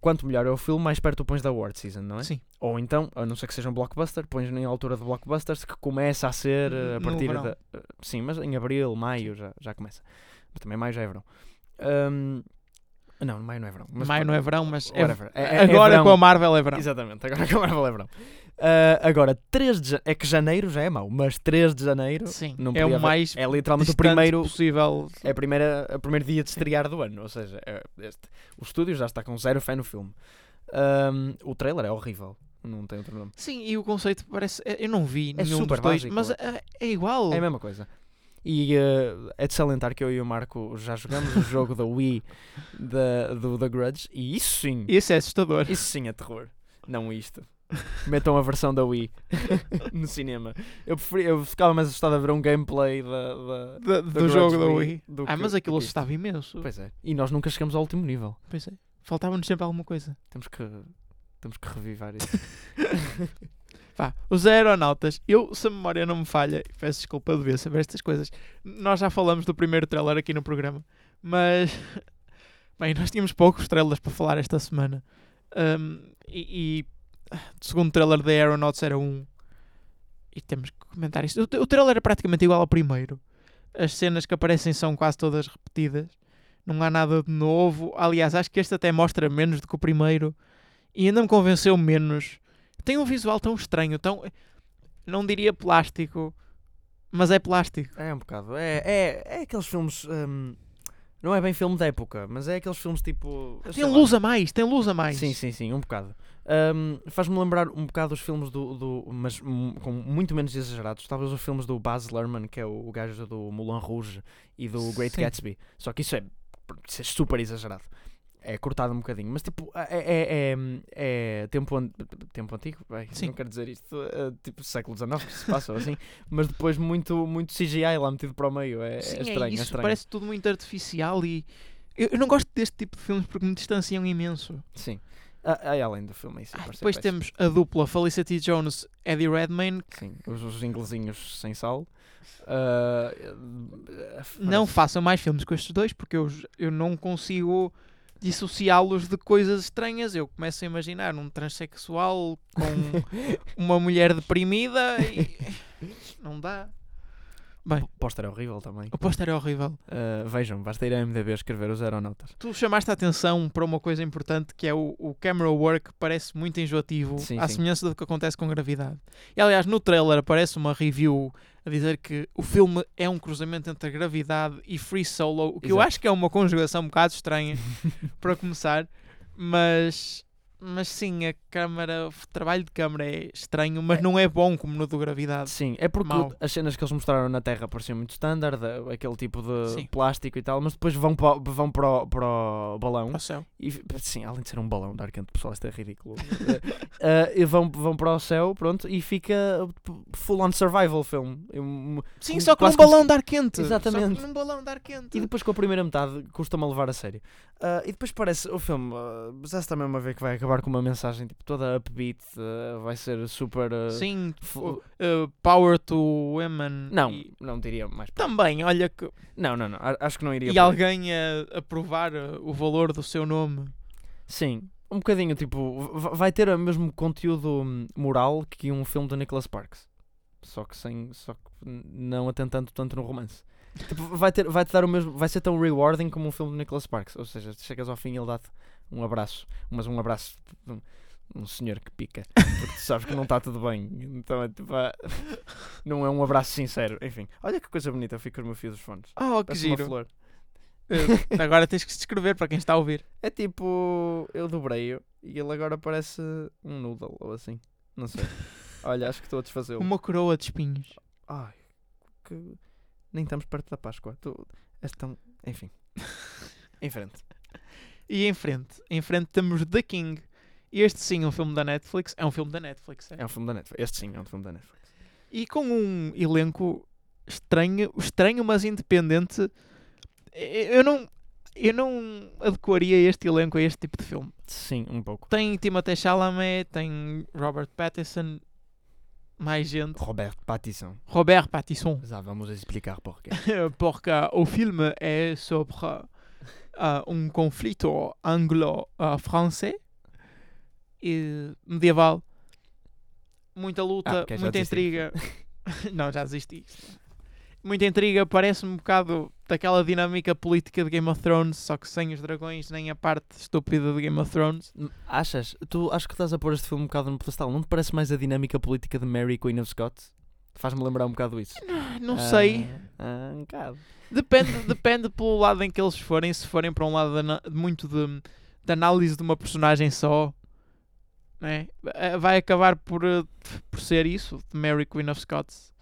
[SPEAKER 3] Quanto melhor é o filme, mais perto o pões da award season, não é?
[SPEAKER 2] Sim.
[SPEAKER 3] Ou então, a não ser que seja um blockbuster, pões em altura de blockbusters que começa a ser eh, a partir da. eh, Sim, mas em abril, maio já, já começa. Mas também maio já é verão. Ahm, não, maio não é verão.
[SPEAKER 2] Maio não é verão, mas é-.
[SPEAKER 3] É- é- é
[SPEAKER 2] agora
[SPEAKER 3] verão.
[SPEAKER 2] com a Marvel é verão.
[SPEAKER 3] Exatamente, agora que a Marvel é verão. Ah, agora, 3 de janeiro. É que janeiro já é mau, mas 3 de janeiro
[SPEAKER 2] Sim,
[SPEAKER 3] não
[SPEAKER 2] é o
[SPEAKER 3] haver-
[SPEAKER 2] mais
[SPEAKER 3] é literalmente o primeiro.
[SPEAKER 2] possível.
[SPEAKER 3] É a primeira, o primeiro dia de estrear do ano. Ou seja, é- este- o estúdio já está com zero fé no filme. Ahm, o trailer é horrível. Não tem outro nome.
[SPEAKER 2] Sim, e o conceito parece. é- Eu não vi
[SPEAKER 3] É
[SPEAKER 2] nenhum
[SPEAKER 3] super
[SPEAKER 2] dos dois,
[SPEAKER 3] básico,
[SPEAKER 2] mas
[SPEAKER 3] é.
[SPEAKER 2] é, é igual.
[SPEAKER 3] É a mesma coisa. E ah, é de salientar que eu e o Marco já jogamos o jogo da Wii da, do The Grudge. E isso sim.
[SPEAKER 2] Isso é assustador.
[SPEAKER 3] Isso sim é terror. Não isto. Metam a versão da Wii no cinema. Eu, preferi, eu ficava mais assustado a ver um gameplay da, da-
[SPEAKER 2] Da-
[SPEAKER 3] do
[SPEAKER 2] do jogo da Wii.
[SPEAKER 3] do
[SPEAKER 2] Ah,
[SPEAKER 3] que-
[SPEAKER 2] mas aquilo assustava imenso.
[SPEAKER 3] Pois é. E nós nunca chegamos ao último nível.
[SPEAKER 2] Pois é. Faltava-nos sempre alguma coisa.
[SPEAKER 3] Temos que, temos que revivar isso.
[SPEAKER 2] Vá, os aeronautas, eu, se a memória não me falha, e peço desculpa, eu devia saber estas coisas. Nós já falamos do primeiro trailer aqui no programa, mas. Bem, nós tínhamos poucos trailers para falar esta semana. Um, e, e segundo trailer da Aeronauts era um. E temos que comentar isto. O, o trailer é praticamente igual ao primeiro. As cenas que aparecem são quase todas repetidas. Não há nada de novo. Aliás, acho que este até mostra menos do que o primeiro. E ainda me convenceu menos tem um visual tão estranho, tão. Não diria plástico, mas é plástico.
[SPEAKER 3] É um bocado. É, é, é aqueles filmes. hum, não é bem filme da época, mas é aqueles filmes tipo.
[SPEAKER 2] Tem
[SPEAKER 3] lá.
[SPEAKER 2] luz a mais, tem luz a mais.
[SPEAKER 3] Sim, sim, sim, um bocado. Hum, Faz-me lembrar um bocado os filmes do. do mas com muito menos exagerados. Talvez os filmes do Baz Luhrmann, que é o, o gajo do Moulin Rouge e do Great
[SPEAKER 2] Sim.
[SPEAKER 3] Gatsby. Só que isso é, isso é super exagerado. É cortado um bocadinho, mas tipo, é, é, é, é tempo, an- tempo antigo, Bem,
[SPEAKER 2] Sim.
[SPEAKER 3] não quero dizer isto, é tipo século XIX que se passa assim, mas depois muito, muito CGI lá metido para o meio, é,
[SPEAKER 2] Sim,
[SPEAKER 3] é
[SPEAKER 2] é
[SPEAKER 3] estranho, é
[SPEAKER 2] isso,
[SPEAKER 3] estranho.
[SPEAKER 2] parece tudo muito artificial e. Eu, eu não gosto deste tipo de filmes porque me distanciam imenso.
[SPEAKER 3] Sim. Ah, ah, além do filme, isso
[SPEAKER 2] Ah, depois temos a dupla Felicity Jones, Eddie Redmayne.
[SPEAKER 3] Sim, os, os inglesinhos sem sal. Ah,
[SPEAKER 2] Não façam mais filmes com estes dois porque eu, eu não consigo dissociá-los de coisas estranhas. Eu começo a imaginar um transexual com uma mulher deprimida e. Não dá. Bem,
[SPEAKER 3] O póster é horrível também.
[SPEAKER 2] o póster é horrível.
[SPEAKER 3] Ah, vejam, basta ir a MDB escrever os aeronautas.
[SPEAKER 2] Tu chamaste a atenção para uma coisa importante que é o, o camera work parece muito enjoativo,
[SPEAKER 3] Sim,
[SPEAKER 2] à
[SPEAKER 3] sim.
[SPEAKER 2] semelhança do que acontece com gravidade. E aliás, no trailer aparece uma review a dizer que o filme é um cruzamento entre a gravidade e Free Solo, o que eu
[SPEAKER 3] Exato.
[SPEAKER 2] acho que é uma conjugação um bocado estranha para começar, mas. Mas sim, a câmara, o trabalho de câmara é estranho, mas não é bom como no do Gravidade.
[SPEAKER 3] Sim, é porque
[SPEAKER 2] Mau.
[SPEAKER 3] as cenas que eles mostraram na Terra pareciam muito standard, eh, aquele tipo de
[SPEAKER 2] Sim.
[SPEAKER 3] plástico e tal, mas depois vão para, o- vão para, o, para o balão.
[SPEAKER 2] Para o céu.
[SPEAKER 3] E, sim, além de ser um balão de ar quente, pessoal, isto é ridículo. Eh, e vão, vão para o céu, pronto, e fica full on survival film. Um,
[SPEAKER 2] Sim,
[SPEAKER 3] como-
[SPEAKER 2] só num
[SPEAKER 3] como
[SPEAKER 2] balão de ar quente.
[SPEAKER 3] Exatamente.
[SPEAKER 2] Só que num balão de ar quente.
[SPEAKER 3] E depois com a primeira metade custa-me a levar a sério. Ah, e depois parece o filme, uh, já se também uma vez que vai acabar com uma mensagem tipo toda upbeat, ah, vai ser super. ah,
[SPEAKER 2] Sim, uh, power to women.
[SPEAKER 3] Não,
[SPEAKER 2] e-
[SPEAKER 3] não diria mais.
[SPEAKER 2] também, olha que.
[SPEAKER 3] Não, não, não, acho que não iria.
[SPEAKER 2] E alguém a, a provar uh, o valor do seu nome.
[SPEAKER 3] Sim, um bocadinho tipo, vai ter o mesmo conteúdo hum, moral que um filme do Nicholas Sparks. Só que sem. Só que não atentando tanto no romance. Tipo, vai, ter, vai te dar o mesmo. Vai ser tão rewarding como um filme do Nicholas Sparks. Ou seja, chegas ao fim e ele dá-te um abraço. Mas um abraço de um, um senhor que pica. Porque tu sabes que não está tudo bem. Então é tipo. ah, Não é um abraço sincero. Enfim, olha que coisa bonita. Eu fico com os meus fios dos fones.
[SPEAKER 2] Oh, que
[SPEAKER 3] Parece uma
[SPEAKER 2] giro.
[SPEAKER 3] flor.
[SPEAKER 2] Agora tens que se descrever para quem está a ouvir.
[SPEAKER 3] É tipo. Eu dobrei-o e ele agora parece um noodle ou assim. Não sei. Olha, acho que estou a desfazê-lo.
[SPEAKER 2] Uma coroa de espinhos.
[SPEAKER 3] Ai, que. Nem estamos perto da Páscoa. Tu... És tão. Enfim. em frente.
[SPEAKER 2] E em frente, em frente temos The King. Este sim é um filme da Netflix. É um filme da Netflix, é?
[SPEAKER 3] É um filme da Netflix. Este sim é um filme da Netflix.
[SPEAKER 2] E com um elenco estranho, estranho mas independente. Eu não, eu não adequaria este elenco a este tipo de filme.
[SPEAKER 3] Sim, um pouco.
[SPEAKER 2] Tem Timothée Chalamet, tem Robert Pattinson, mais gente.
[SPEAKER 3] Robert Pattinson.
[SPEAKER 2] Robert Pattinson.
[SPEAKER 3] Já vamos explicar porquê.
[SPEAKER 2] Porque o filme é sobre ah, um conflito anglo-francês e medieval. Muita luta,
[SPEAKER 3] Ah,
[SPEAKER 2] muita intriga. Não, já desisti. muita intriga, parece-me um bocado daquela dinâmica política de Game of Thrones, só que sem os dragões nem a parte estúpida de Game of Thrones.
[SPEAKER 3] Hum, Achas? Tu acho que estás a pôr este filme um bocado no pedestal. Não te parece mais a dinâmica política de Mary Queen of Scots? Faz-me lembrar um bocado isso.
[SPEAKER 2] Não sei.
[SPEAKER 3] Ah, um bocado.
[SPEAKER 2] Depende, depende pelo lado em que eles forem. Se forem para um lado de muito de, de análise de uma personagem só, né? eh, vai acabar por, eh, por ser isso, de Mary Queen of Scots.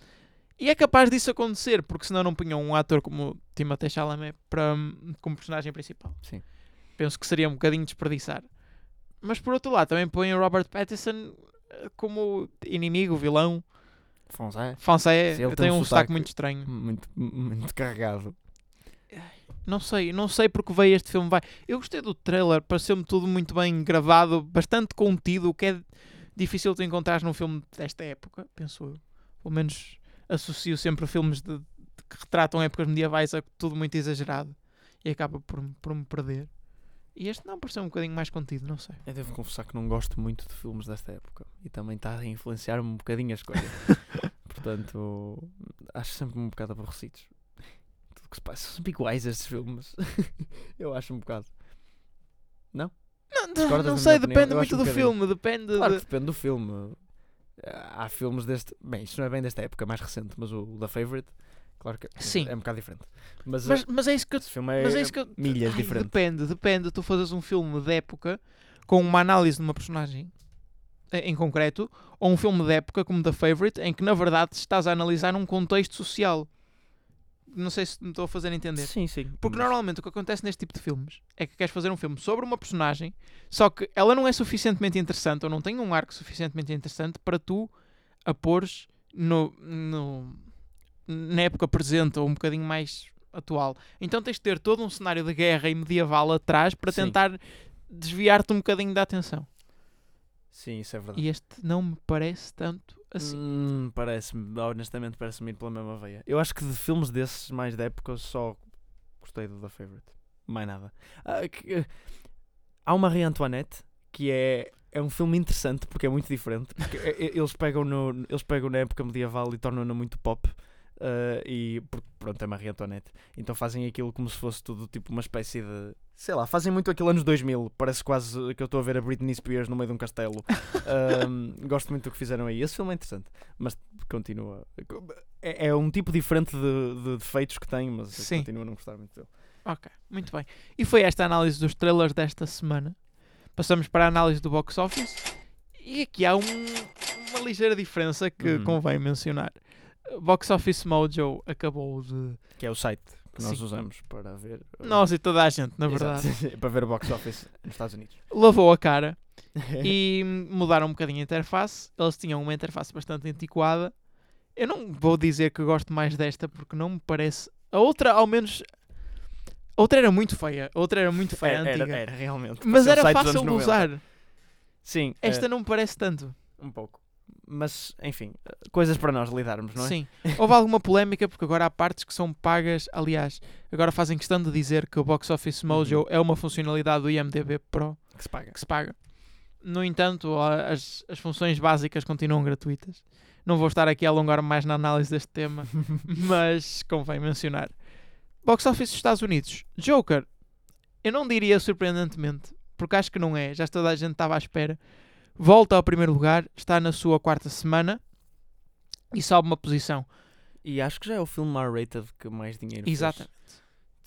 [SPEAKER 2] E é capaz disso acontecer, porque senão não punham um ator como Timothée Chalamet para, como personagem principal.
[SPEAKER 3] Sim.
[SPEAKER 2] Penso que seria um bocadinho desperdiçar. Mas por outro lado, também põem o Robert Pattinson eh, como inimigo, vilão.
[SPEAKER 3] Sim, ele
[SPEAKER 2] tem
[SPEAKER 3] tem um
[SPEAKER 2] um sotaque
[SPEAKER 3] sotaque
[SPEAKER 2] muito estranho.
[SPEAKER 3] Muito, muito carregado.
[SPEAKER 2] Não sei, não sei porque veio este filme. Vai. Eu gostei do trailer, pareceu-me tudo muito bem gravado, bastante contido, o que é difícil de encontrar num filme desta época, penso eu. Pelo menos associo sempre a filmes de, de que retratam épocas medievais a tudo muito exagerado e acaba por, por me perder. E este não pareceu um bocadinho mais contido, não sei.
[SPEAKER 3] Eu devo confessar que não gosto muito de filmes desta época. E também está a influenciar-me um bocadinho a escolha. Portanto, acho sempre um bocado aborrecidos. Tudo que se passa são sempre iguais estes filmes. eu acho um bocado.
[SPEAKER 2] Não,
[SPEAKER 3] Discordas
[SPEAKER 2] não
[SPEAKER 3] da
[SPEAKER 2] sei,
[SPEAKER 3] opinião?
[SPEAKER 2] depende muito
[SPEAKER 3] um
[SPEAKER 2] do
[SPEAKER 3] bocadinho.
[SPEAKER 2] filme, depende
[SPEAKER 3] Claro
[SPEAKER 2] de...
[SPEAKER 3] que depende do filme. Há filmes deste. Bem, isto não é bem desta época, é mais recente, mas o, o da Favorite, claro que
[SPEAKER 2] Sim.
[SPEAKER 3] é um bocado diferente. Mas,
[SPEAKER 2] Mas, mas é isso que eu
[SPEAKER 3] filme é,
[SPEAKER 2] Mas é isso que eu...
[SPEAKER 3] milhas
[SPEAKER 2] Ai,
[SPEAKER 3] diferente.
[SPEAKER 2] Depende, depende. Tu fazes um filme de época com uma análise de uma personagem em concreto, ou um filme de época como The Favorite, em que na verdade estás a analisar um contexto social. Não sei se me estou a fazer entender.
[SPEAKER 3] Sim, sim.
[SPEAKER 2] Porque
[SPEAKER 3] mas-
[SPEAKER 2] normalmente o que acontece neste tipo de filmes é que queres fazer um filme sobre uma personagem, só que ela não é suficientemente interessante ou não tem um arco suficientemente interessante para tu a pôres no, no- na época presente ou um bocadinho mais atual. Então tens de ter todo um cenário de guerra e medieval atrás para
[SPEAKER 3] Sim.
[SPEAKER 2] tentar desviar-te um bocadinho da atenção.
[SPEAKER 3] Sim, isso é verdade.
[SPEAKER 2] E este não me parece tanto assim.
[SPEAKER 3] Hum, parece-me, honestamente, parece-me ir pela mesma veia. Eu acho que de filmes desses mais da época só gostei do The Favorite. Mais nada. Ah, que- eh, há uma Marie Antoinette que é, é um filme interessante porque é muito diferente. Porque eh, eh, eles, pegam no, eles pegam na época medieval e tornam-na muito pop. Ah, e porque, pronto, é Marie Antoinette. Então fazem aquilo como se fosse tudo tipo uma espécie de. Sei lá, fazem muito aquilo anos 2000. Parece quase que eu estou a ver a Britney Spears no meio de um castelo. Gosto muito do que fizeram aí. Esse filme é interessante, mas continua. É, é um tipo diferente de, de defeitos que tem, mas
[SPEAKER 2] Sim.
[SPEAKER 3] continuo a não gostar muito dele.
[SPEAKER 2] Ok, muito bem. E foi esta a análise dos trailers desta semana. Passamos para a análise do box office. E aqui há um- uma ligeira diferença que
[SPEAKER 3] Uhum.
[SPEAKER 2] convém mencionar. Box Office Mojo acabou de.
[SPEAKER 3] Que é o site que nós
[SPEAKER 2] Sim.
[SPEAKER 3] usamos para ver. uh,
[SPEAKER 2] Nós e toda a gente, na
[SPEAKER 3] Exato.
[SPEAKER 2] verdade.
[SPEAKER 3] para ver o box office nos Estados Unidos.
[SPEAKER 2] Lavou a cara e mudaram um bocadinho a interface. Eles tinham uma interface bastante antiquada. Eu não vou dizer que gosto mais desta porque não me parece. A outra, ao menos. A outra era muito feia. A outra era muito feia,
[SPEAKER 3] era,
[SPEAKER 2] antiga.
[SPEAKER 3] era, era, realmente.
[SPEAKER 2] Mas era fácil de
[SPEAKER 3] anos 90.
[SPEAKER 2] usar.
[SPEAKER 3] Sim,
[SPEAKER 2] Esta
[SPEAKER 3] eh,
[SPEAKER 2] não me parece tanto.
[SPEAKER 3] um pouco. Mas, enfim, coisas para nós lidarmos, não é?
[SPEAKER 2] Sim. Houve alguma polémica porque agora há partes que são pagas. Aliás, agora fazem questão de dizer que o Box Office Mojo
[SPEAKER 3] Uhum.
[SPEAKER 2] é uma funcionalidade do IMDB Pro
[SPEAKER 3] Que se paga.
[SPEAKER 2] que se paga. No entanto, as, as funções básicas continuam gratuitas. Não vou estar aqui a alongar mais na análise deste tema, mas convém mencionar. Box Office dos Estados Unidos. Joker. Eu não diria surpreendentemente, porque acho que não é. Já toda a gente estava à espera. Volta ao primeiro lugar, está na sua quarta semana e sobe uma posição.
[SPEAKER 3] E acho que já é o filme R-rated que mais dinheiro fez
[SPEAKER 2] Exatamente.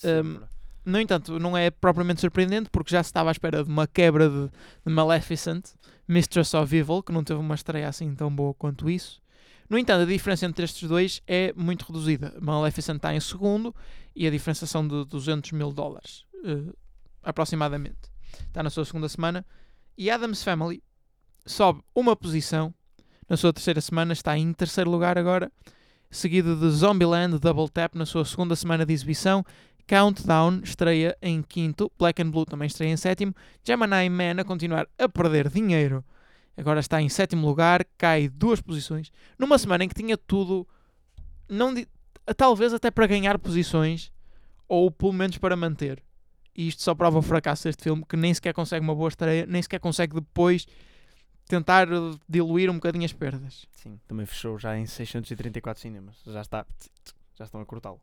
[SPEAKER 3] de
[SPEAKER 2] Um. No entanto, não é propriamente surpreendente porque já se estava à espera de uma quebra de, de Maleficent, Mistress of Evil, que não teve uma estreia assim tão boa quanto isso. No entanto, a diferença entre estes dois é muito reduzida. Maleficent está em segundo e a diferença são de 200 mil dólares, eh, aproximadamente. Está na sua segunda semana. E Adam's Family sobe uma posição na sua terceira semana, está em terceiro lugar agora, seguido de Zombieland Double Tap na sua segunda semana de exibição. Countdown estreia em quinto, Black and Blue também estreia em sétimo, Gemini Man a continuar a perder dinheiro, agora está em sétimo lugar, cai duas posições, numa semana em que tinha tudo, não talvez até para ganhar posições, ou pelo menos para manter. E isto só prova o fracasso deste filme, que nem sequer consegue uma boa estreia, nem sequer consegue depois tentar diluir um bocadinho as perdas.
[SPEAKER 3] Sim, também fechou já em 634 cinemas. Já está. Já estão a cortá-lo.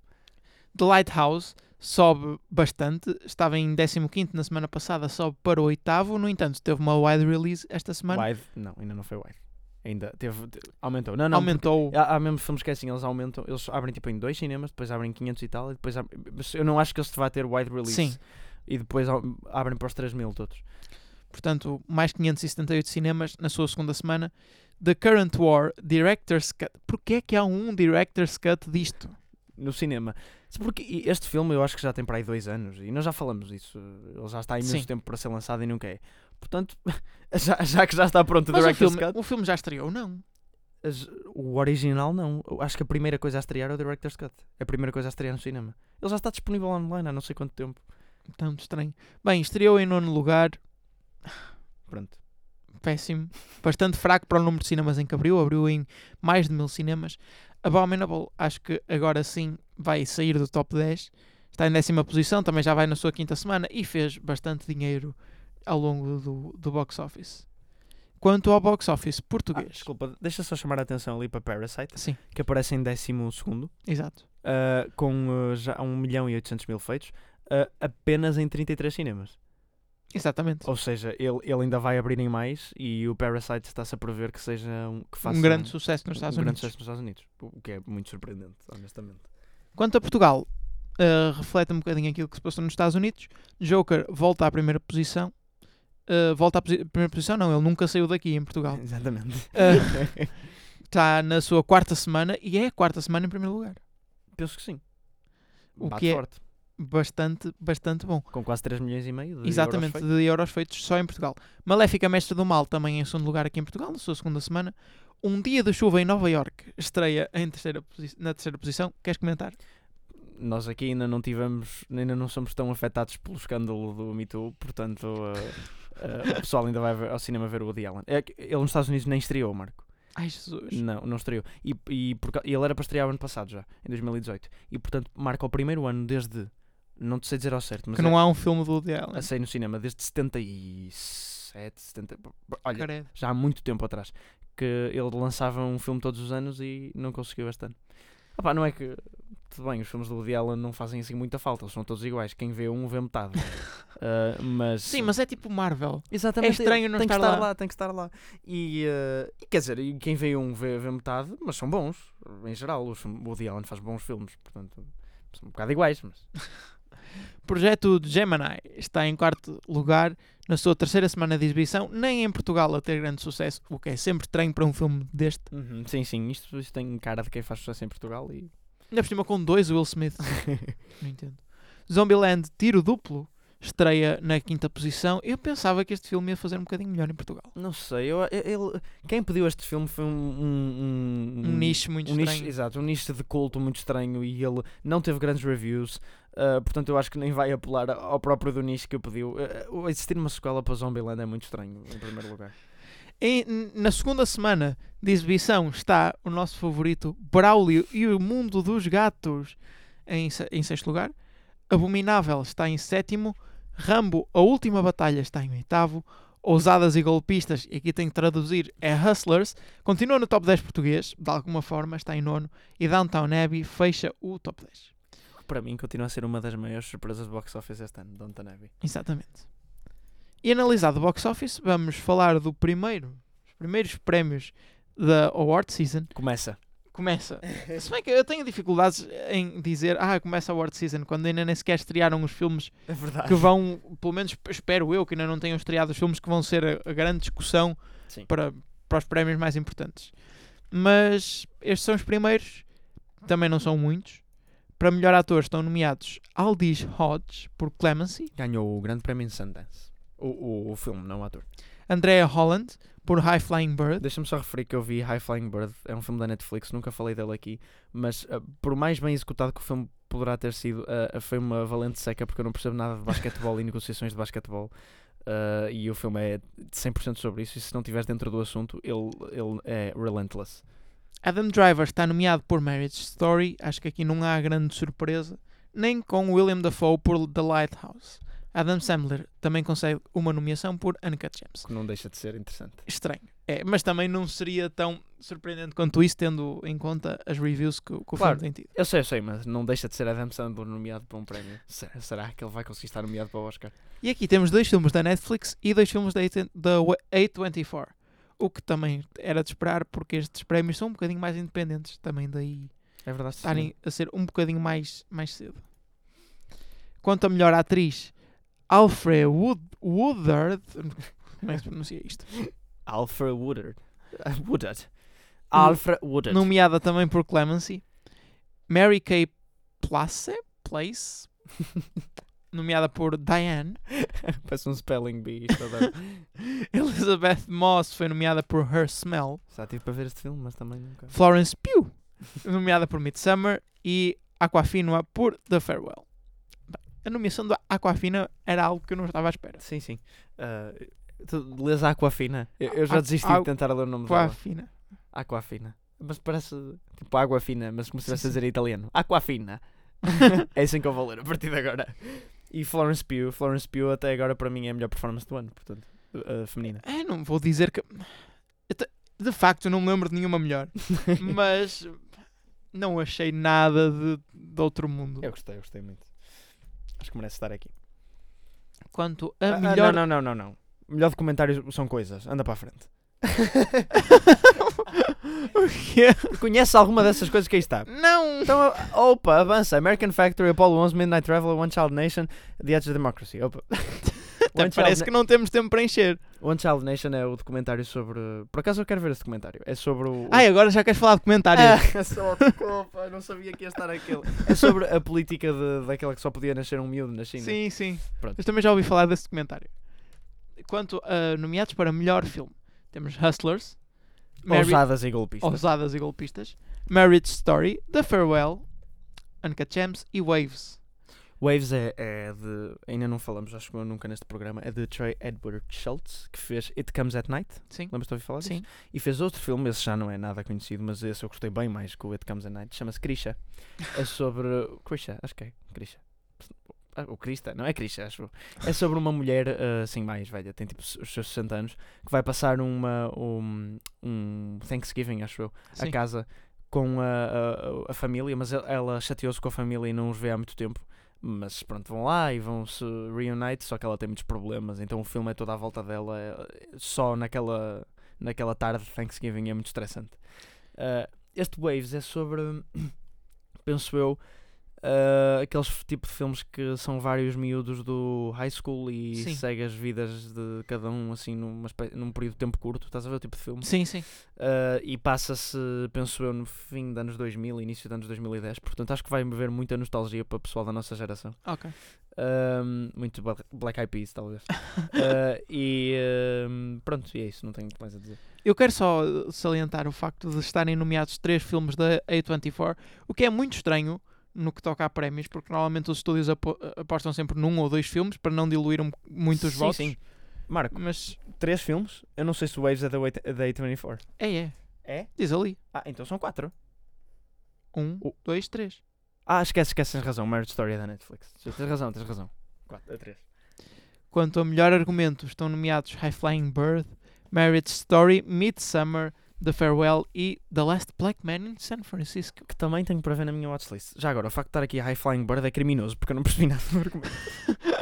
[SPEAKER 2] The Lighthouse sobe bastante, estava em 15 na semana passada, sobe para o oitavo. No entanto, teve uma wide release esta semana.
[SPEAKER 3] Wide, não, ainda não foi wide. Ainda teve, te- aumentou. Não, não,
[SPEAKER 2] Aumentou.
[SPEAKER 3] Há, há mesmo filmes que é assim, eles aumentam, eles abrem tipo em dois cinemas, depois abrem 500 e tal, e depois abrem, eu não acho que eles te vá ter wide release.
[SPEAKER 2] Sim.
[SPEAKER 3] E depois abrem para os 3 mil todos.
[SPEAKER 2] Portanto, mais 578 cinemas na sua segunda semana. The Current War Director's Cut. Porquê é que há um Director's Cut disto?
[SPEAKER 3] No cinema. Porque este filme eu acho que já tem para aí dois anos e nós já falamos disso. Ele já está há imenso
[SPEAKER 2] Sim.
[SPEAKER 3] tempo para ser lançado e nunca é. Portanto, já, já que já está pronto o
[SPEAKER 2] Mas o
[SPEAKER 3] Director's
[SPEAKER 2] filme,
[SPEAKER 3] Cut,
[SPEAKER 2] o filme já estreou? Não.
[SPEAKER 3] as- o original não. Eu acho que a primeira coisa a estrear é o Director's Cut. É a primeira coisa a estrear no cinema. Ele já está disponível online há não sei quanto tempo.
[SPEAKER 2] Tanto estranho. Bem, estreou em nono lugar.
[SPEAKER 3] Pronto.
[SPEAKER 2] Péssimo. Bastante fraco para o número de cinemas em que abriu. Abriu em mais de mil cinemas. Abominable, acho que agora sim vai sair do top 10. Está em décima posição, também já vai na sua quinta semana e fez bastante dinheiro ao longo do, do box office. Quanto ao box office
[SPEAKER 3] Ah,
[SPEAKER 2] português.
[SPEAKER 3] desculpa, deixa só chamar a atenção ali para Parasite,
[SPEAKER 2] Sim,
[SPEAKER 3] que aparece em décimo segundo,
[SPEAKER 2] exato.
[SPEAKER 3] ah, com ah, já 1 milhão e 800 mil feitos, ah, apenas em 33 cinemas.
[SPEAKER 2] Exatamente.
[SPEAKER 3] Ou seja, ele, ele ainda vai abrir em mais e o Parasite está-se a prever que seja um, que faça
[SPEAKER 2] Um grande sucesso nos
[SPEAKER 3] um
[SPEAKER 2] Estados
[SPEAKER 3] grande
[SPEAKER 2] Unidos.
[SPEAKER 3] sucesso nos Estados Unidos. O que é muito surpreendente, honestamente.
[SPEAKER 2] Quanto a Portugal, uh, reflete um bocadinho aquilo que se passou nos Estados Unidos. Joker volta à primeira posição. Uh, volta à posi- primeira posição, não, ele nunca saiu daqui em Portugal.
[SPEAKER 3] Exatamente.
[SPEAKER 2] Uh, Está na sua quarta semana e é a quarta semana em primeiro lugar.
[SPEAKER 3] Penso que sim.
[SPEAKER 2] O
[SPEAKER 3] Bate
[SPEAKER 2] que é
[SPEAKER 3] forte.
[SPEAKER 2] Bastante, bastante bom.
[SPEAKER 3] Com quase 3 milhões e meio de
[SPEAKER 2] Exatamente,
[SPEAKER 3] euros
[SPEAKER 2] de euros feitos só em Portugal. Maléfica Mestre do Mal também em segundo lugar aqui em Portugal, na sua segunda semana. Um Dia de Chuva em Nova York estreia em terceira na terceira posição. Queres comentar?
[SPEAKER 3] nós aqui ainda não tivemos, ainda não somos tão afetados pelo escândalo do Me Too, portanto uh, uh, o pessoal ainda vai ao cinema ver o Woody Allen. É ele nos Estados Unidos nem estreou, Marco.
[SPEAKER 2] Ai Jesus.
[SPEAKER 3] Não, não estreou. E, e por e ele era para estrear o ano passado já, em 2018. E portanto marca o primeiro ano desde, não te sei dizer ao certo, mas
[SPEAKER 2] que
[SPEAKER 3] é,
[SPEAKER 2] não há um filme do Woody Allen.
[SPEAKER 3] a sair no cinema desde 77, 70, olha, já há muito tempo atrás, que ele lançava um filme todos os anos e não conseguiu este ano. Opá, não é que. Tudo bem, os filmes do Woody Allen não fazem assim muita falta, eles são todos iguais. Quem vê um vê metade. Ah, mas.
[SPEAKER 2] Sim, mas é tipo Marvel.
[SPEAKER 3] Exatamente.
[SPEAKER 2] é estranho não
[SPEAKER 3] tem
[SPEAKER 2] estar
[SPEAKER 3] que estar
[SPEAKER 2] lá.
[SPEAKER 3] lá. Tem que estar lá. E, ah, e quer dizer, quem vê um vê, vê metade, mas são bons. Em geral, o Woody Allen faz bons filmes, portanto. São um bocado iguais, mas.
[SPEAKER 2] Projeto Gemini está em quarto lugar na sua terceira semana de exibição, nem em Portugal a ter grande sucesso, o que é sempre estranho para um filme deste.
[SPEAKER 3] Uhum, sim, sim, isto, isto tem cara de quem faz sucesso em Portugal e.
[SPEAKER 2] Ainda por cima com dois Will Smith. Não entendo. Zombieland Tiro Duplo estreia na quinta posição. Eu pensava que este filme ia fazer um bocadinho melhor em Portugal.
[SPEAKER 3] Não sei, eu, ele, quem pediu este filme foi um, um,
[SPEAKER 2] Um nicho muito
[SPEAKER 3] um nicho,
[SPEAKER 2] estranho.
[SPEAKER 3] exato, um nicho de culto muito estranho e ele não teve grandes reviews, ah, portanto eu acho que nem vai apelar ao próprio nicho que pediu. Uh, existir uma sequela para Zombieland é muito estranho, em primeiro lugar.
[SPEAKER 2] Na segunda semana de exibição está o nosso favorito Braulio e o Mundo dos Gatos em, em sexto lugar. Abominável está em sétimo. Rambo, a última batalha está em oitavo. Ousadas e golpistas, e aqui tenho que traduzir, é Hustlers, continua no top 10 português, de alguma forma, está em nono. E Downtown Abbey fecha o top 10.
[SPEAKER 3] Para mim continua a ser uma das maiores surpresas do box office este ano, Downton Abbey.
[SPEAKER 2] Exatamente. E analisado o box office, vamos falar do primeiro, os primeiros prémios da Award Season.
[SPEAKER 3] Começa.
[SPEAKER 2] Começa. Se bem que eu tenho dificuldades em dizer, ah, começa a Award Season, quando ainda nem sequer estrearam os filmes
[SPEAKER 3] É
[SPEAKER 2] que vão, pelo menos espero eu, que ainda não tenham estreado os filmes que vão ser a, a grande discussão
[SPEAKER 3] Sim.
[SPEAKER 2] para, para os prémios mais importantes. Mas estes são os primeiros, também não são muitos. Para melhor ator estão nomeados Aldis Hodge por Clemency,
[SPEAKER 3] Ganhou o grande prémio em Sundance. O, o, o filme, não o ator.
[SPEAKER 2] Andrea Holland por High Flying Bird,
[SPEAKER 3] Deixa-me só referir que eu vi High Flying Bird, é um filme da Netflix, nunca falei dele aqui, mas ah, por mais bem executado que o filme poderá ter sido, ah, foi uma valente seca porque eu não percebo nada de basquetebol e negociações de basquetebol. ah, e o filme é de 100% sobre isso. E se não estiveres dentro do assunto, ele, ele é relentless.
[SPEAKER 2] Adam Driver está nomeado por Marriage Story, acho que aqui não há grande surpresa, nem com William Dafoe por The Lighthouse. Adam Sandler também consegue uma nomeação por Uncut Gems.
[SPEAKER 3] Que não deixa de ser interessante.
[SPEAKER 2] Estranho. É, mas também não seria tão. surpreendente quanto isso, tendo em conta as reviews que, o- que o
[SPEAKER 3] Claro.
[SPEAKER 2] filme tem tido.
[SPEAKER 3] Eu sei, eu sei, mas não deixa de ser Adam Sandler nomeado para um prémio. Será, será que ele vai conseguir estar nomeado para o Oscar?
[SPEAKER 2] E aqui temos dois filmes da Netflix e dois filmes da da A24. O que também era de esperar, porque estes prémios são um bocadinho mais independentes. Também daí
[SPEAKER 3] É verdade. sim.
[SPEAKER 2] estarem a ser um bocadinho mais, mais cedo. Quanto a melhor atriz, Alfred Wood, Woodard. Como é que se pronuncia isto?
[SPEAKER 3] Alfred Woodard. Woodard. Alfred Woodard.
[SPEAKER 2] Nomeada também por Clemency. Mary Kay Place, Place nomeada por Diane.
[SPEAKER 3] Parece um spelling bee.
[SPEAKER 2] Elizabeth Moss foi nomeada por Her Smell.
[SPEAKER 3] Já tive para ver este filme, mas também nunca.
[SPEAKER 2] Florence Pugh, nomeada por Midsummer. E Aquafina por The Farewell. A nomeação da Aquafina era algo que eu não estava à espera.
[SPEAKER 3] Sim, sim. Ah, tu lês Aquafina? Eu, eu já
[SPEAKER 2] A-
[SPEAKER 3] desisti
[SPEAKER 2] a-
[SPEAKER 3] de tentar ler o nome dela.
[SPEAKER 2] Aquafina.
[SPEAKER 3] Aquafina. Mas parece tipo água fina, mas como se estivesse a dizer italiano. Aquafina. é assim que eu vou ler a partir de agora. E Florence Pugh. Florence Pugh até agora para mim é a melhor performance do ano, portanto, uh, feminina.
[SPEAKER 2] É, não vou dizer que. De facto, eu não me lembro de nenhuma melhor. Mas não achei nada de, de outro mundo.
[SPEAKER 3] Eu gostei, eu gostei muito. Acho que merece estar aqui.
[SPEAKER 2] Quanto a
[SPEAKER 3] Ah, ah,
[SPEAKER 2] melhor.
[SPEAKER 3] não, não, não, não, não. Melhor documentário são coisas. Anda para a frente.
[SPEAKER 2] o quê?
[SPEAKER 3] Conhece alguma dessas coisas que aí está?
[SPEAKER 2] Não!
[SPEAKER 3] Então, opa, avança. American Factory, Apollo 11, Midnight Traveler, One Child Nation, The Edge of Democracy. Opa.
[SPEAKER 2] Até parece que não temos tempo para encher.
[SPEAKER 3] One Child Nation é o documentário sobre. Por acaso eu quero ver esse documentário. É sobre o.
[SPEAKER 2] Ai, agora já queres falar de comentários.
[SPEAKER 3] Ah, só desculpa, não sabia que ia estar aquele. É sobre a política de, daquela que só podia nascer um miúdo na China.
[SPEAKER 2] sim, sim.
[SPEAKER 3] Pronto.
[SPEAKER 2] Eu também já ouvi falar desse documentário. Quanto a nomeados para melhor filme, temos Hustlers,
[SPEAKER 3] Ousadas e golpistas.
[SPEAKER 2] Ousadas e Golpistas, Marriage Story, The Farewell, Uncut Gems e Waves.
[SPEAKER 3] Waves é, é de. Ainda não falamos, acho que nunca neste programa. É de Trey Edward Schultz, que fez It Comes at Night.
[SPEAKER 2] Sim.
[SPEAKER 3] Lembras-te de ouvir falar disso?
[SPEAKER 2] Sim.
[SPEAKER 3] E fez outro filme, esse já não é nada conhecido, mas esse eu gostei bem mais que o It Comes at Night. Chama-se Krisha. É sobre. Krisha, acho que é. Krisha. Ah, o Krista, não é Krisha, acho. eu. É sobre uma mulher ah, assim mais velha, tem tipo os seus 60 anos, que vai passar uma, um, um Thanksgiving, acho eu,
[SPEAKER 2] Sim.
[SPEAKER 3] a casa com a, a, a família, mas ela- ela chateou-se com a família e não os vê há muito tempo. Mas pronto, vão lá e vão se reunite, só que ela tem muitos problemas, então o filme é toda à volta dela, é- só naquela, naquela tarde de Thanksgiving é muito estressante. Ah, este Waves é sobre, penso eu, ah, aqueles tipo de filmes que são vários miúdos do high school e
[SPEAKER 2] Sim.
[SPEAKER 3] segue as vidas de cada um assim numa, num período de tempo curto. Estás a ver o tipo de filme?
[SPEAKER 2] Sim, sim.
[SPEAKER 3] Uh, e passa-se, penso eu, no fim dos anos 2000, início dos anos 2010. Portanto, acho que vai mover muita nostalgia para o pessoal da nossa geração.
[SPEAKER 2] Ok.
[SPEAKER 3] Um, muito Bla- Black Eyed Peas, talvez. Uh, e um, pronto, e é isso, não tenho muito mais a dizer.
[SPEAKER 2] Eu quero só uh, salientar o facto de estarem nomeados três filmes da A24, o que é muito estranho no que toca a prémios, porque normalmente os estúdios apo- apostam sempre num ou dois filmes para não diluir um- muito os
[SPEAKER 3] Sim,
[SPEAKER 2] votos.
[SPEAKER 3] sim. Marco,
[SPEAKER 2] Mas
[SPEAKER 3] três filmes. Eu não sei se o Waves é da Wait- da A24.
[SPEAKER 2] é, é.
[SPEAKER 3] É?
[SPEAKER 2] Diz ali.
[SPEAKER 3] Ah, então são quatro.
[SPEAKER 2] Um,
[SPEAKER 3] O-
[SPEAKER 2] dois, três.
[SPEAKER 3] Ah, esquece, esquece, tens razão. Marriage Story é da Netflix. Tens razão, tens razão. Quatro, é três.
[SPEAKER 2] Quanto a melhor argumento, estão nomeados High Flying Bird, Marriage Story, Midsummer, The Farewell e The Last Black Man in San Francisco.
[SPEAKER 3] Que também tenho para ver na minha watchlist. Já agora, o facto de estar aqui a High Flying Bird é criminoso, porque eu não percebi nada do argumento.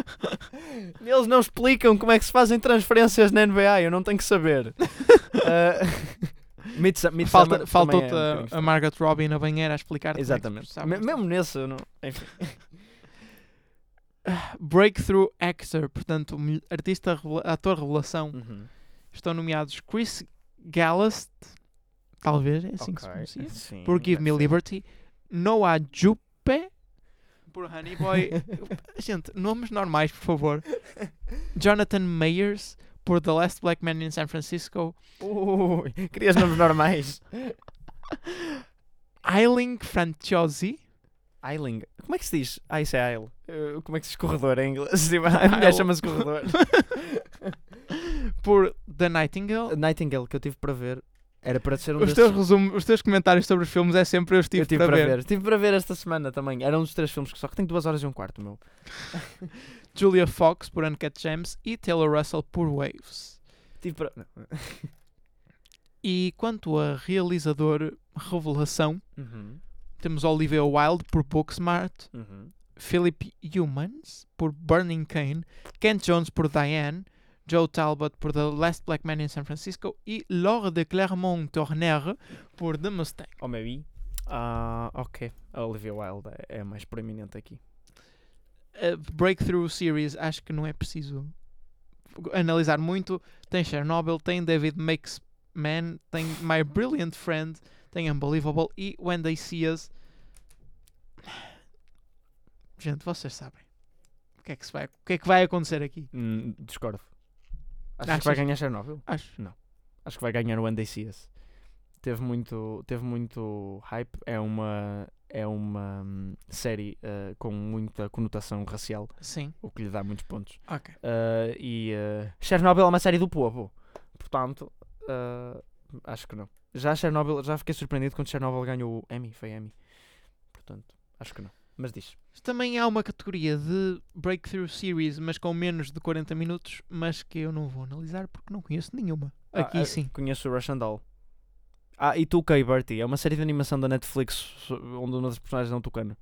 [SPEAKER 3] Eles não explicam como é que se fazem transferências na NBA, eu não tenho que saber. uh, Midsum- Midsummer
[SPEAKER 2] Falta,
[SPEAKER 3] também
[SPEAKER 2] faltou-te
[SPEAKER 3] é um
[SPEAKER 2] a, a. Margaret Robbie na banheira a explicar
[SPEAKER 3] Exatamente. Me- Mesmo nesse, eu não... enfim.
[SPEAKER 2] Breakthrough Actor, portanto, artista, ator revelação.
[SPEAKER 3] Uhum.
[SPEAKER 2] Estão nomeados Chris Gallast, talvez, é assim que se pronuncia,
[SPEAKER 3] Sim,
[SPEAKER 2] por Give
[SPEAKER 3] deve
[SPEAKER 2] Me. Liberty, Noah Jupe, por Honey Boy. Gente, nomes normais, por favor. Jonathan Mayers, por The Last Black Man in San Francisco.
[SPEAKER 3] Ui, querias nomes normais.
[SPEAKER 2] Eiling Franciosi,
[SPEAKER 3] Eiling. Como é que se diz? Ah, isso é Aile. Uh, como é que se diz corredor em inglês? A mulher chama-se corredor.
[SPEAKER 2] Por The Nightingale.
[SPEAKER 3] Nightingale, que eu tive para ver, era para ser um
[SPEAKER 2] Os
[SPEAKER 3] desses...
[SPEAKER 2] teus, resumos, os teus comentários sobre os filmes é sempre eu estive,
[SPEAKER 3] eu tive
[SPEAKER 2] para, ver.
[SPEAKER 3] Tive para ver esta semana também. Era um dos três filmes que só que tem duas horas e um quarto, meu.
[SPEAKER 2] Julia Fox por Uncut Gems e Taylor Russell por Waves.
[SPEAKER 3] Tive para...
[SPEAKER 2] E quanto a realizador revelação,
[SPEAKER 3] Uhum.
[SPEAKER 2] temos Olivia Wilde por Booksmart,
[SPEAKER 3] Uhum.
[SPEAKER 2] Philip Humans por Burning Cane, Kent Jones por Diane, Joe Talbot por The Last Black Man in San Francisco e Laure de Clermont-Tonnerre por The Mustang.
[SPEAKER 3] Oh, maybe. Ah, ok. A Olivia Wilde é, a mais proeminente aqui.
[SPEAKER 2] A Breakthrough Series acho que não é preciso analisar muito. Tem Chernobyl, tem David Makes Man, tem My Brilliant Friend, tem Unbelievable e When They See Us. Gente, vocês sabem. O que é que, vai, o que, é que vai acontecer aqui?
[SPEAKER 3] Hum, discordo. Acho
[SPEAKER 2] Achas?
[SPEAKER 3] que vai ganhar Chernobyl.
[SPEAKER 2] Acho.
[SPEAKER 3] Acho que vai ganhar o Us. Teve muito, teve muito hype. É uma, é uma hum, série eh, com muita conotação racial,
[SPEAKER 2] Sim.
[SPEAKER 3] o que lhe dá muitos pontos.
[SPEAKER 2] Ok.
[SPEAKER 3] Eh, e eh, Chernobyl é uma série do povo. Portanto, acho que não. Já Chernobyl, já fiquei surpreendido quando Chernobyl ganhou o Emmy. Foi Emmy. Portanto, acho que não. Mas diz.
[SPEAKER 2] Também há uma categoria de Breakthrough Series, mas com menos de 40 minutos, mas que eu não vou analisar porque não conheço nenhuma. Aqui
[SPEAKER 3] Ah,
[SPEAKER 2] sim.
[SPEAKER 3] Conheço o Russian Doll. Ah, e Tuca Bertie. É uma série de animação da Netflix onde uma das personagens é um tucano.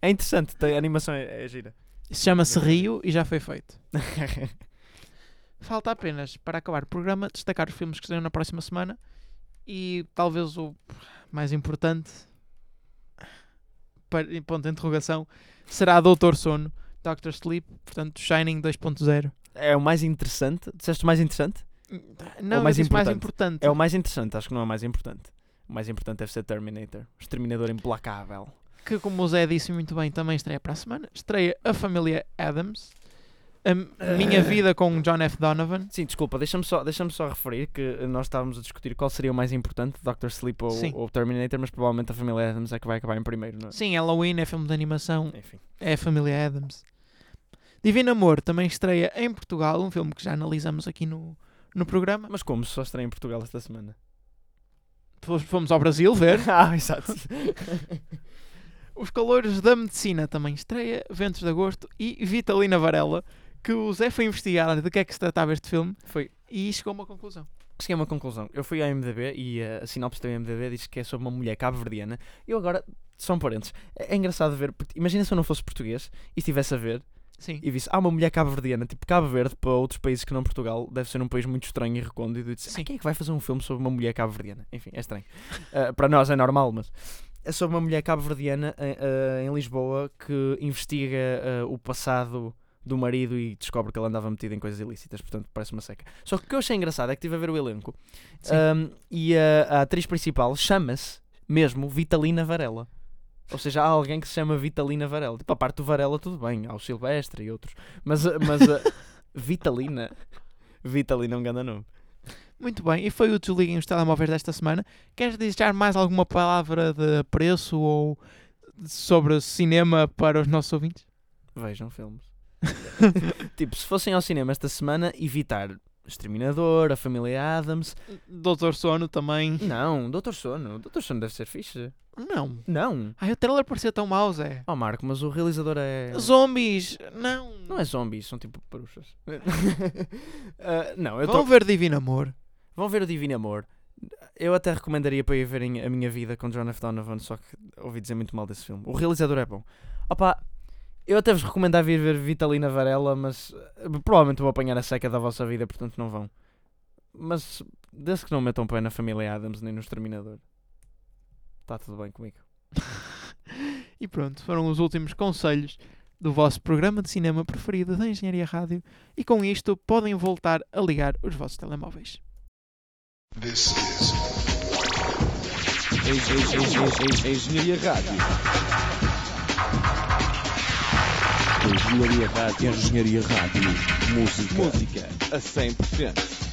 [SPEAKER 3] É interessante, a animação é, é gira.
[SPEAKER 2] Chama-se Rio e já foi feito. Falta apenas, para acabar o programa, destacar os filmes que estão na próxima semana e talvez o mais importante, para, ponto de interrogação, será Doutor Sono, Doctor Sleep, portanto Shining 2.0.
[SPEAKER 3] é o mais interessante. Disseste o mais interessante?
[SPEAKER 2] Não,
[SPEAKER 3] mais
[SPEAKER 2] mais, mais
[SPEAKER 3] importante.
[SPEAKER 2] importante.
[SPEAKER 3] É o mais interessante, acho que não é o mais importante. O mais importante deve ser Terminator. O Exterminador Implacável.
[SPEAKER 2] que, como o Zé disse muito bem, também estreia para a semana. Estreia a família Adams. A Minha Vida com John F. Donovan.
[SPEAKER 3] Sim, desculpa, deixa-me só, deixa só referir que nós estávamos a discutir qual seria o mais importante, Doctor Sleep ou, ou Terminator, mas provavelmente a família Adams é que vai acabar em primeiro, não é?
[SPEAKER 2] Sim, Halloween é filme de animação.
[SPEAKER 3] Enfim.
[SPEAKER 2] É a família Adams. Divino Amor também estreia em Portugal, um filme que já analisamos aqui no, no programa.
[SPEAKER 3] Mas como? Só estreia em Portugal esta semana?
[SPEAKER 2] Fomos ao Brasil ver.
[SPEAKER 3] ah, exato.
[SPEAKER 2] Os Calores da Medicina também estreia, Ventos de Agosto e Vitalina Varela, que o Zé foi investigar de que é que se tratava este filme
[SPEAKER 3] Foi.
[SPEAKER 2] e chegou a uma conclusão.
[SPEAKER 3] Cheguei a uma conclusão. Eu fui à MDB e eh, a sinopse da MDB diz que é sobre uma mulher cabo-verdiana. Eu agora, só um parênteses, é é engraçado ver, imagina se eu não fosse português e estivesse a ver
[SPEAKER 2] Sim.
[SPEAKER 3] e visse, há uma mulher cabo-verdiana, tipo Cabo Verde, para outros países que não Portugal, deve ser um país muito estranho e recôndito. E disse,
[SPEAKER 2] Sim.
[SPEAKER 3] "Ah, quem é que vai fazer um filme sobre uma mulher cabo-verdiana? Enfim, é estranho. Eh, para nós é normal, mas é sobre uma mulher cabo-verdiana eh, em Lisboa que investiga eh, o passado do marido e descobre que ele andava metido em coisas ilícitas, portanto parece uma seca. Só que o que eu achei engraçado é que estive a ver o elenco um, e a, a atriz principal chama-se mesmo Vitalina Varela. Ou seja, há alguém que se chama Vitalina Varela. Tipo, a parte do Varela, tudo bem, há o Silvestre e outros. Mas, mas a Vitalina. Vitalina é um grande nome.
[SPEAKER 2] Muito bem, e foi o Desliguem os Telemóveis desta semana. Queres deixar mais alguma palavra de apreço ou sobre cinema para os nossos ouvintes?
[SPEAKER 3] Vejam filmes. tipo, se fossem ao cinema esta semana, evitar Exterminador, a família Adams.
[SPEAKER 2] Doutor Sono também.
[SPEAKER 3] Não, Doutor Sono. Doutor Sono deve ser fixe.
[SPEAKER 2] Não.
[SPEAKER 3] Não.
[SPEAKER 2] Ai, o trailer parecia tão mau, Zé.
[SPEAKER 3] Oh, Marco, mas o realizador é.
[SPEAKER 2] Zombies, não.
[SPEAKER 3] Não é zombies, são tipo bruxas. Ah, não, eu
[SPEAKER 2] Vão
[SPEAKER 3] tô...
[SPEAKER 2] ver Divino Amor.
[SPEAKER 3] Vão ver o Divino Amor. Eu até recomendaria para ir verem A Minha Vida com John F. Donovan, só que ouvi dizer muito mal desse filme. O realizador é bom. Opa, eu até vos recomendava ir ver Vitalina Varela, mas eh, provavelmente vou apanhar a seca da vossa vida, portanto não vão. Mas desde que não metam pé na família Adams nem no Exterminador, está tudo bem comigo.
[SPEAKER 2] E pronto, foram os últimos conselhos do vosso programa de cinema preferido da Engenharia Rádio. E com isto podem voltar a ligar os vossos telemóveis.
[SPEAKER 4] This is
[SPEAKER 5] Engenharia Rádio. Engenharia Rádio. Engenharia Rádio. Música. Música a 100%.